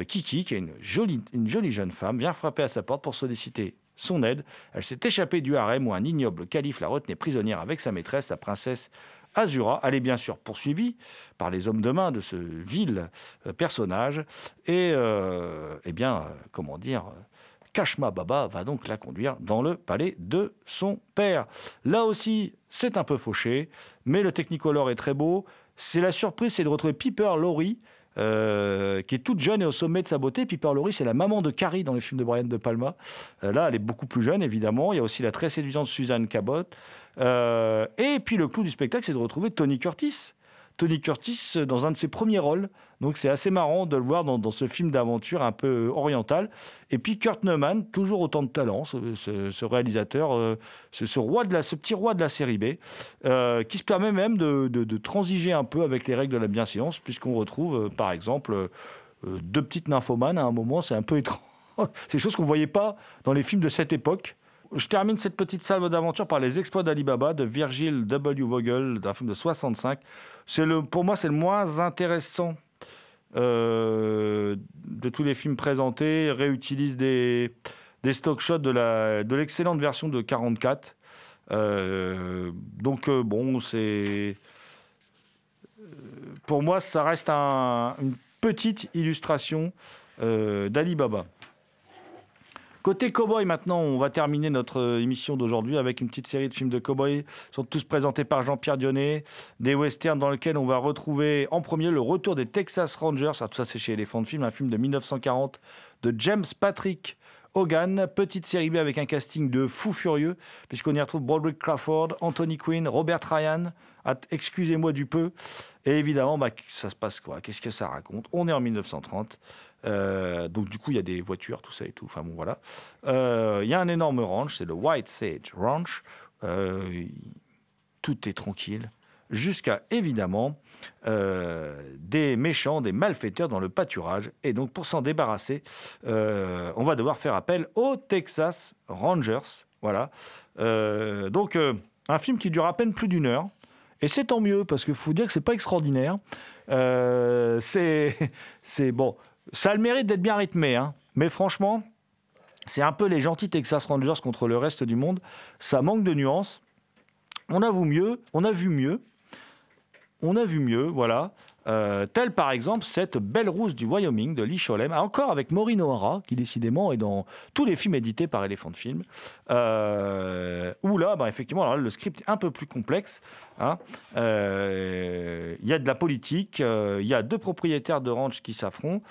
Kiki, qui est une jolie, une jolie jeune femme, vient frapper à sa porte pour solliciter son aide. Elle s'est échappée du harem où un ignoble calife la retenait prisonnière avec sa maîtresse, la princesse Azura. Elle est bien sûr poursuivie par les hommes de main de ce vil euh, personnage. Et, euh, eh bien, euh, comment dire, euh, Kashma Baba va donc la conduire dans le palais de son père. Là aussi, c'est un peu fauché, mais le Technicolor est très beau. C'est la surprise, c'est de retrouver Piper Laurie, euh, qui est toute jeune et au sommet de sa beauté. Piper Laurie, c'est la maman de Carrie dans le film de Brian De Palma. Euh, là, elle est beaucoup plus jeune, évidemment. Il y a aussi la très séduisante Suzanne Cabot. Euh, et puis le clou du spectacle, c'est de retrouver Tony Curtis. Tony Curtis dans un de ses premiers rôles. Donc c'est assez marrant de le voir dans, ce film d'aventure un peu oriental. Et puis Kurt Neumann, toujours autant de talent, ce, réalisateur, euh, ce, roi de la, ce petit roi de la série B, euh, qui se permet même de, transiger un peu avec les règles de la bienséance, puisqu'on retrouve euh, par exemple deux petites nymphomanes à un moment, c'est un peu étrange. c'est des choses qu'on ne voyait pas dans les films de cette époque. Je termine cette petite salve d'aventure par les exploits d'Alibaba de Virgil W. Vogel, d'un film de 65. C'est le, pour moi, c'est le moins intéressant euh, de tous les films présentés. Réutilise des, des stock shots de, la, de l'excellente version de 44. Euh, donc, euh, bon, c'est. euh, Pour moi, ça reste un- une petite illustration d'Alibaba. Côté cowboy, maintenant, on va terminer notre euh, émission d'aujourd'hui avec une petite série de films de cowboy. Ils sont tous présentés par Jean-Pierre Dionnet. Des westerns dans lesquels on va retrouver en premier le retour des Texas Rangers. Ah, tout ça, c'est chez Elephant Film, un film de 1940 de James Patrick Hogan. Petite série B avec un casting de fou furieux, puisqu'on y retrouve Broderick Crawford, Anthony Quinn, Robert Ryan. Ah, Excusez-moi du peu. Et évidemment, bah, ça se passe quoi? Qu'est-ce que ça raconte? On est en 1930. Euh, donc du coup, il y a des voitures, tout ça et tout. Enfin bon, voilà. Euh, Il y a un énorme ranch, c'est le White Sage Ranch. Euh, tout est tranquille, jusqu'à évidemment des méchants, des malfaiteurs dans le pâturage. Et donc pour s'en débarrasser, on va devoir faire appel aux Texas Rangers. Voilà. Donc un film qui dure à peine plus d'une heure. Et c'est tant mieux, parce qu'il faut dire que c'est pas extraordinaire. C'est bon. Ça a le mérite d'être bien rythmé, hein. mais franchement, c'est un peu les gentils Texas Rangers contre le reste du monde. Ça manque de nuances. On a vu mieux, on a vu mieux, on a vu mieux, voilà. Euh, tel par exemple cette Belle Rousse du Wyoming de Lee Cholem, encore avec Maureen O'Hara, qui décidément est dans tous les films édités par Elephant Film. Euh, où là, bah, effectivement, le script est un peu plus complexe. hein. Euh, Il y a de la politique, euh, il y a deux propriétaires de ranch qui s'affrontent.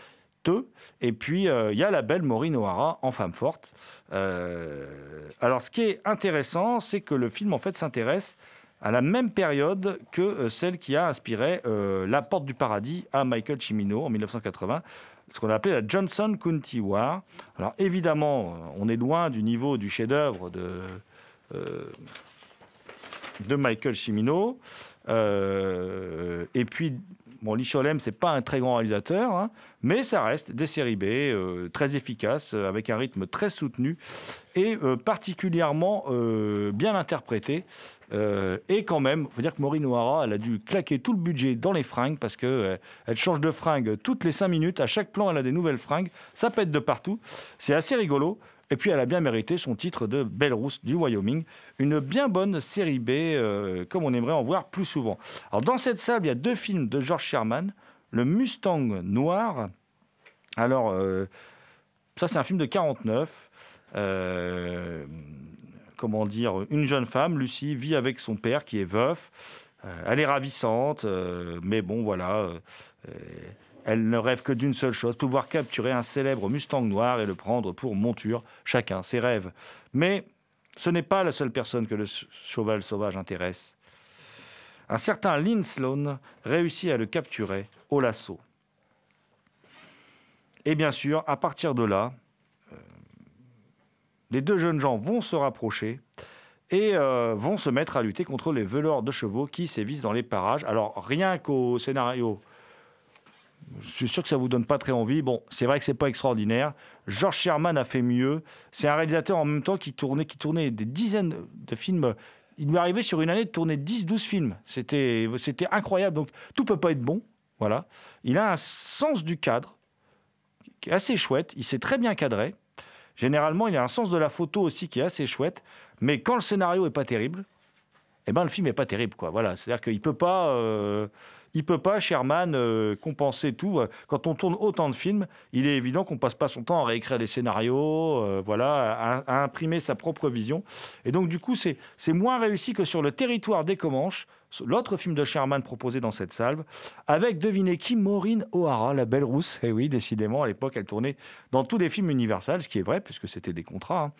Et puis, euh, il y a la belle Maureen O'Hara en femme forte. Euh, alors, ce qui est intéressant, c'est que le film, en fait, s'intéresse à la même période que euh, celle qui a inspiré La Porte du Paradis à Michael Cimino en 1980, ce qu'on a appelé la Johnson County War. Alors évidemment, on est loin du niveau du chef-d'œuvre de, Michael Cimino. Et puis, Bon, Lee Sholem, c'est pas un très grand réalisateur, hein, mais ça reste des séries B euh, très efficaces, euh, avec un rythme très soutenu et euh, particulièrement bien interprété. Et quand même, il faut dire que Maureen O'Hara, elle a dû claquer tout le budget dans les fringues parce que elle change de fringues toutes les cinq minutes. À chaque plan, elle a des nouvelles fringues. Ça pète de partout. C'est assez rigolo. Et puis, elle a bien mérité son titre de Belle Rousse du Wyoming. Une bien bonne série B, euh, comme on aimerait en voir plus souvent. Alors, dans cette salle, il y a deux films de George Sherman. Le Mustang Noir. Alors, euh, ça, c'est un film de 49. Euh, comment dire Une jeune femme, Lucie, vit avec son père qui est veuf. Euh, elle est ravissante, mais bon, voilà. Elle ne rêve que d'une seule chose, pouvoir capturer un célèbre Mustang noir et le prendre pour monture. Chacun ses rêves. Mais ce n'est pas la seule personne que le ch- cheval sauvage intéresse. Un certain Lynn Sloan réussit à le capturer au lasso. Et bien sûr, à partir de là, euh, les deux jeunes gens vont se rapprocher et euh, vont se mettre à lutter contre les voleurs de chevaux qui sévissent dans les parages. Alors, rien qu'au scénario, je suis sûr que ça vous donne pas très envie. Bon, c'est vrai que c'est pas extraordinaire. George Sherman a fait mieux. C'est un réalisateur en même temps qui tournait, qui tournait des dizaines de films. Il lui arrivait sur une année de tourner 10-12 films. C'était, incroyable. Donc, tout peut pas être bon. Voilà. Il a un sens du cadre qui est assez chouette. Il sait très bien cadrer. Généralement, il a un sens de la photo aussi qui est assez chouette. Mais quand le scénario est pas terrible, eh ben le film est pas terrible, quoi. Voilà. C'est-à-dire qu'il peut pas, euh, il peut pas, Sherman, euh, compenser tout. Quand on tourne autant de films, il est évident qu'on passe pas son temps à réécrire les scénarios, euh, voilà, à, à imprimer sa propre vision. Et donc, du coup, c'est c'est moins réussi que sur le territoire des Comanches, l'autre film de Sherman proposé dans cette salve, avec, devinez qui, Maureen O'Hara, la belle rousse. Et oui, décidément, à l'époque, elle tournait dans tous les films Universal, ce qui est vrai, puisque c'était des contrats. hein.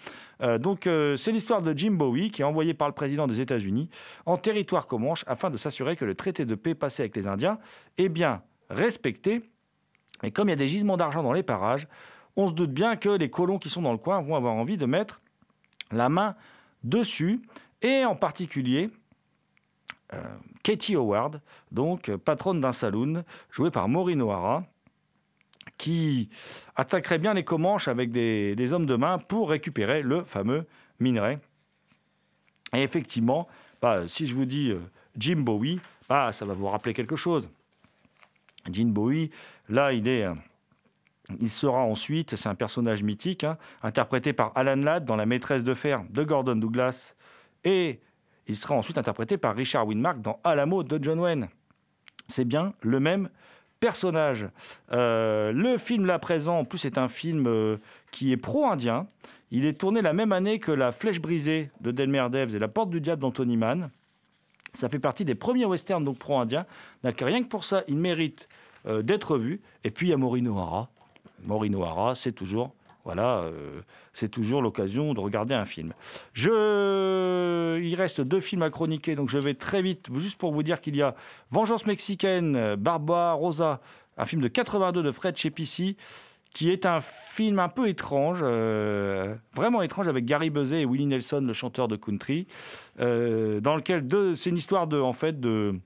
Euh, donc, euh, c'est l'histoire de Jim Bowie, qui est envoyé par le président des États-Unis en territoire comanche afin de s'assurer que le traité de paix passé avec les Indiens est bien respecté. Mais comme il y a des gisements d'argent dans les parages, on se doute bien que les colons qui sont dans le coin vont avoir envie de mettre la main dessus, et en particulier Katie Howard, donc euh, patronne d'un saloon, jouée par Maureen O'Hara, qui attaquerait bien les Comanches avec des, hommes de main pour récupérer le fameux minerai. Et effectivement, bah, si je vous dis euh, Jim Bowie, bah, ça va vous rappeler quelque chose. Jim Bowie, là, il est... euh, il sera ensuite, c'est un personnage mythique, hein, interprété par Alan Ladd dans La maîtresse de fer de Gordon Douglas. Et il sera ensuite interprété par Richard Widmark dans Alamo de John Wayne. C'est bien le même personnage. Euh, le film là présent, en plus, c'est un film euh, qui est pro-indien. Il est tourné la même année que La Flèche brisée de Delmer Devs et La Porte du Diable d'Anthony Mann. Ça fait partie des premiers westerns donc pro-indiens. Rien que pour ça, il mérite euh, d'être vu. Et puis il y a Maureen O'Hara. Maureen O'Hara, c'est toujours voilà, euh, c'est toujours l'occasion de regarder un film. Je... Il reste deux films à chroniquer, donc je vais très vite, juste pour vous dire qu'il y a Vengeance mexicaine, Barba Rosa, un film de 82 de Fred Chepissi, qui est un film un peu étrange, euh, vraiment étrange, avec Gary Buzet et Willie Nelson, le chanteur de country, euh, dans lequel c'est une histoire de, en fait, de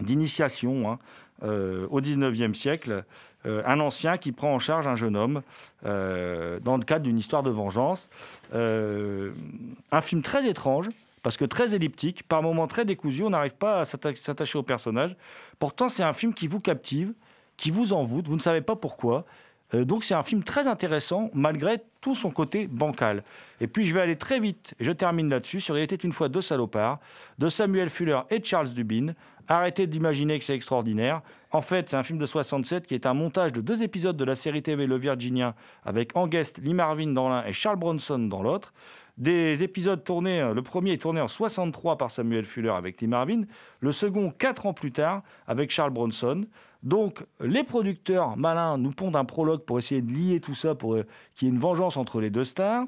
d'initiation hein, euh, au 19e siècle, euh, un ancien qui prend en charge un jeune homme euh, dans le cadre d'une histoire de vengeance. Un film très étrange, parce que très elliptique, par moments très décousu, on n'arrive pas à s'atta- s'attacher au personnage. Pourtant, c'est un film qui vous captive, qui vous envoûte, vous ne savez pas pourquoi. Donc c'est un film très intéressant, malgré tout son côté bancal. Et puis je vais aller très vite, je termine là-dessus, sur Il était une fois deux salopards, de Samuel Fuller et Charles Dubin. Arrêtez d'imaginer que c'est extraordinaire. En fait, c'est un film de 67 qui est un montage de deux épisodes de la série TV Le Virginien, avec en guest Lee Marvin dans l'un et Charles Bronson dans l'autre. Des épisodes tournés, euh, le premier est tourné en 63 par Samuel Fuller avec Lee Marvin, le second quatre ans plus tard avec Charles Bronson. Donc les producteurs malins nous pondent un prologue pour essayer de lier tout ça, pour euh, qu'il y ait une vengeance entre les deux stars.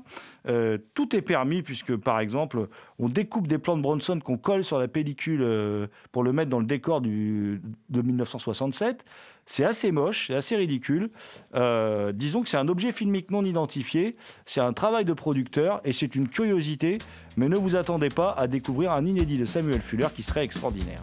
Euh, tout est permis puisque par exemple on découpe des plans de Bronson qu'on colle sur la pellicule euh, pour le mettre dans le décor de 1967. C'est assez moche, c'est assez ridicule. Disons que c'est un objet filmique non identifié, c'est un travail de producteur et c'est une curiosité, mais ne vous attendez pas à découvrir un inédit de Samuel Fuller qui serait extraordinaire.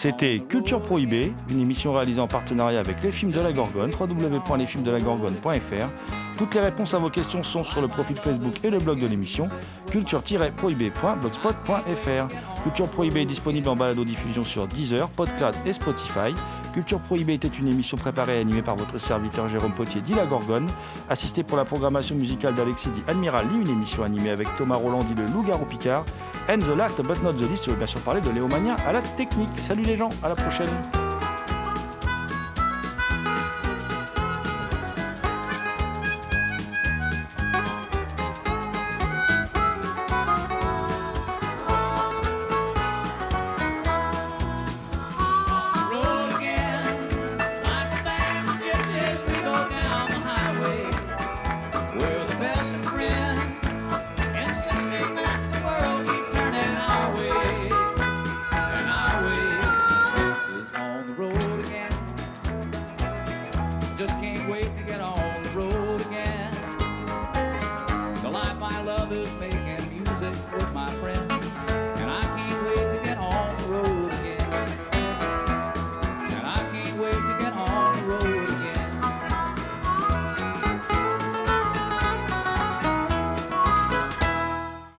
C'était Culture Prohibée, une émission réalisée en partenariat avec les films de la Gorgone, www.lesfilmsdelagorgone.fr. Toutes les réponses à vos questions sont sur le profil Facebook et le blog de l'émission, culture-prohibée.blogspot.fr. Culture Prohibée est disponible en balado-diffusion sur Deezer, Podcloud et Spotify. Culture Prohibée était une émission préparée et animée par votre serviteur Jérôme Potier dit Gorgone, assisté pour la programmation musicale d'Alexis dit Admiral une émission animée avec Thomas Roland dit le Loup-Garou Picard. And the last but not the least, je veux bien sûr parler de Léomania à la technique. Salut les gens, à la prochaine.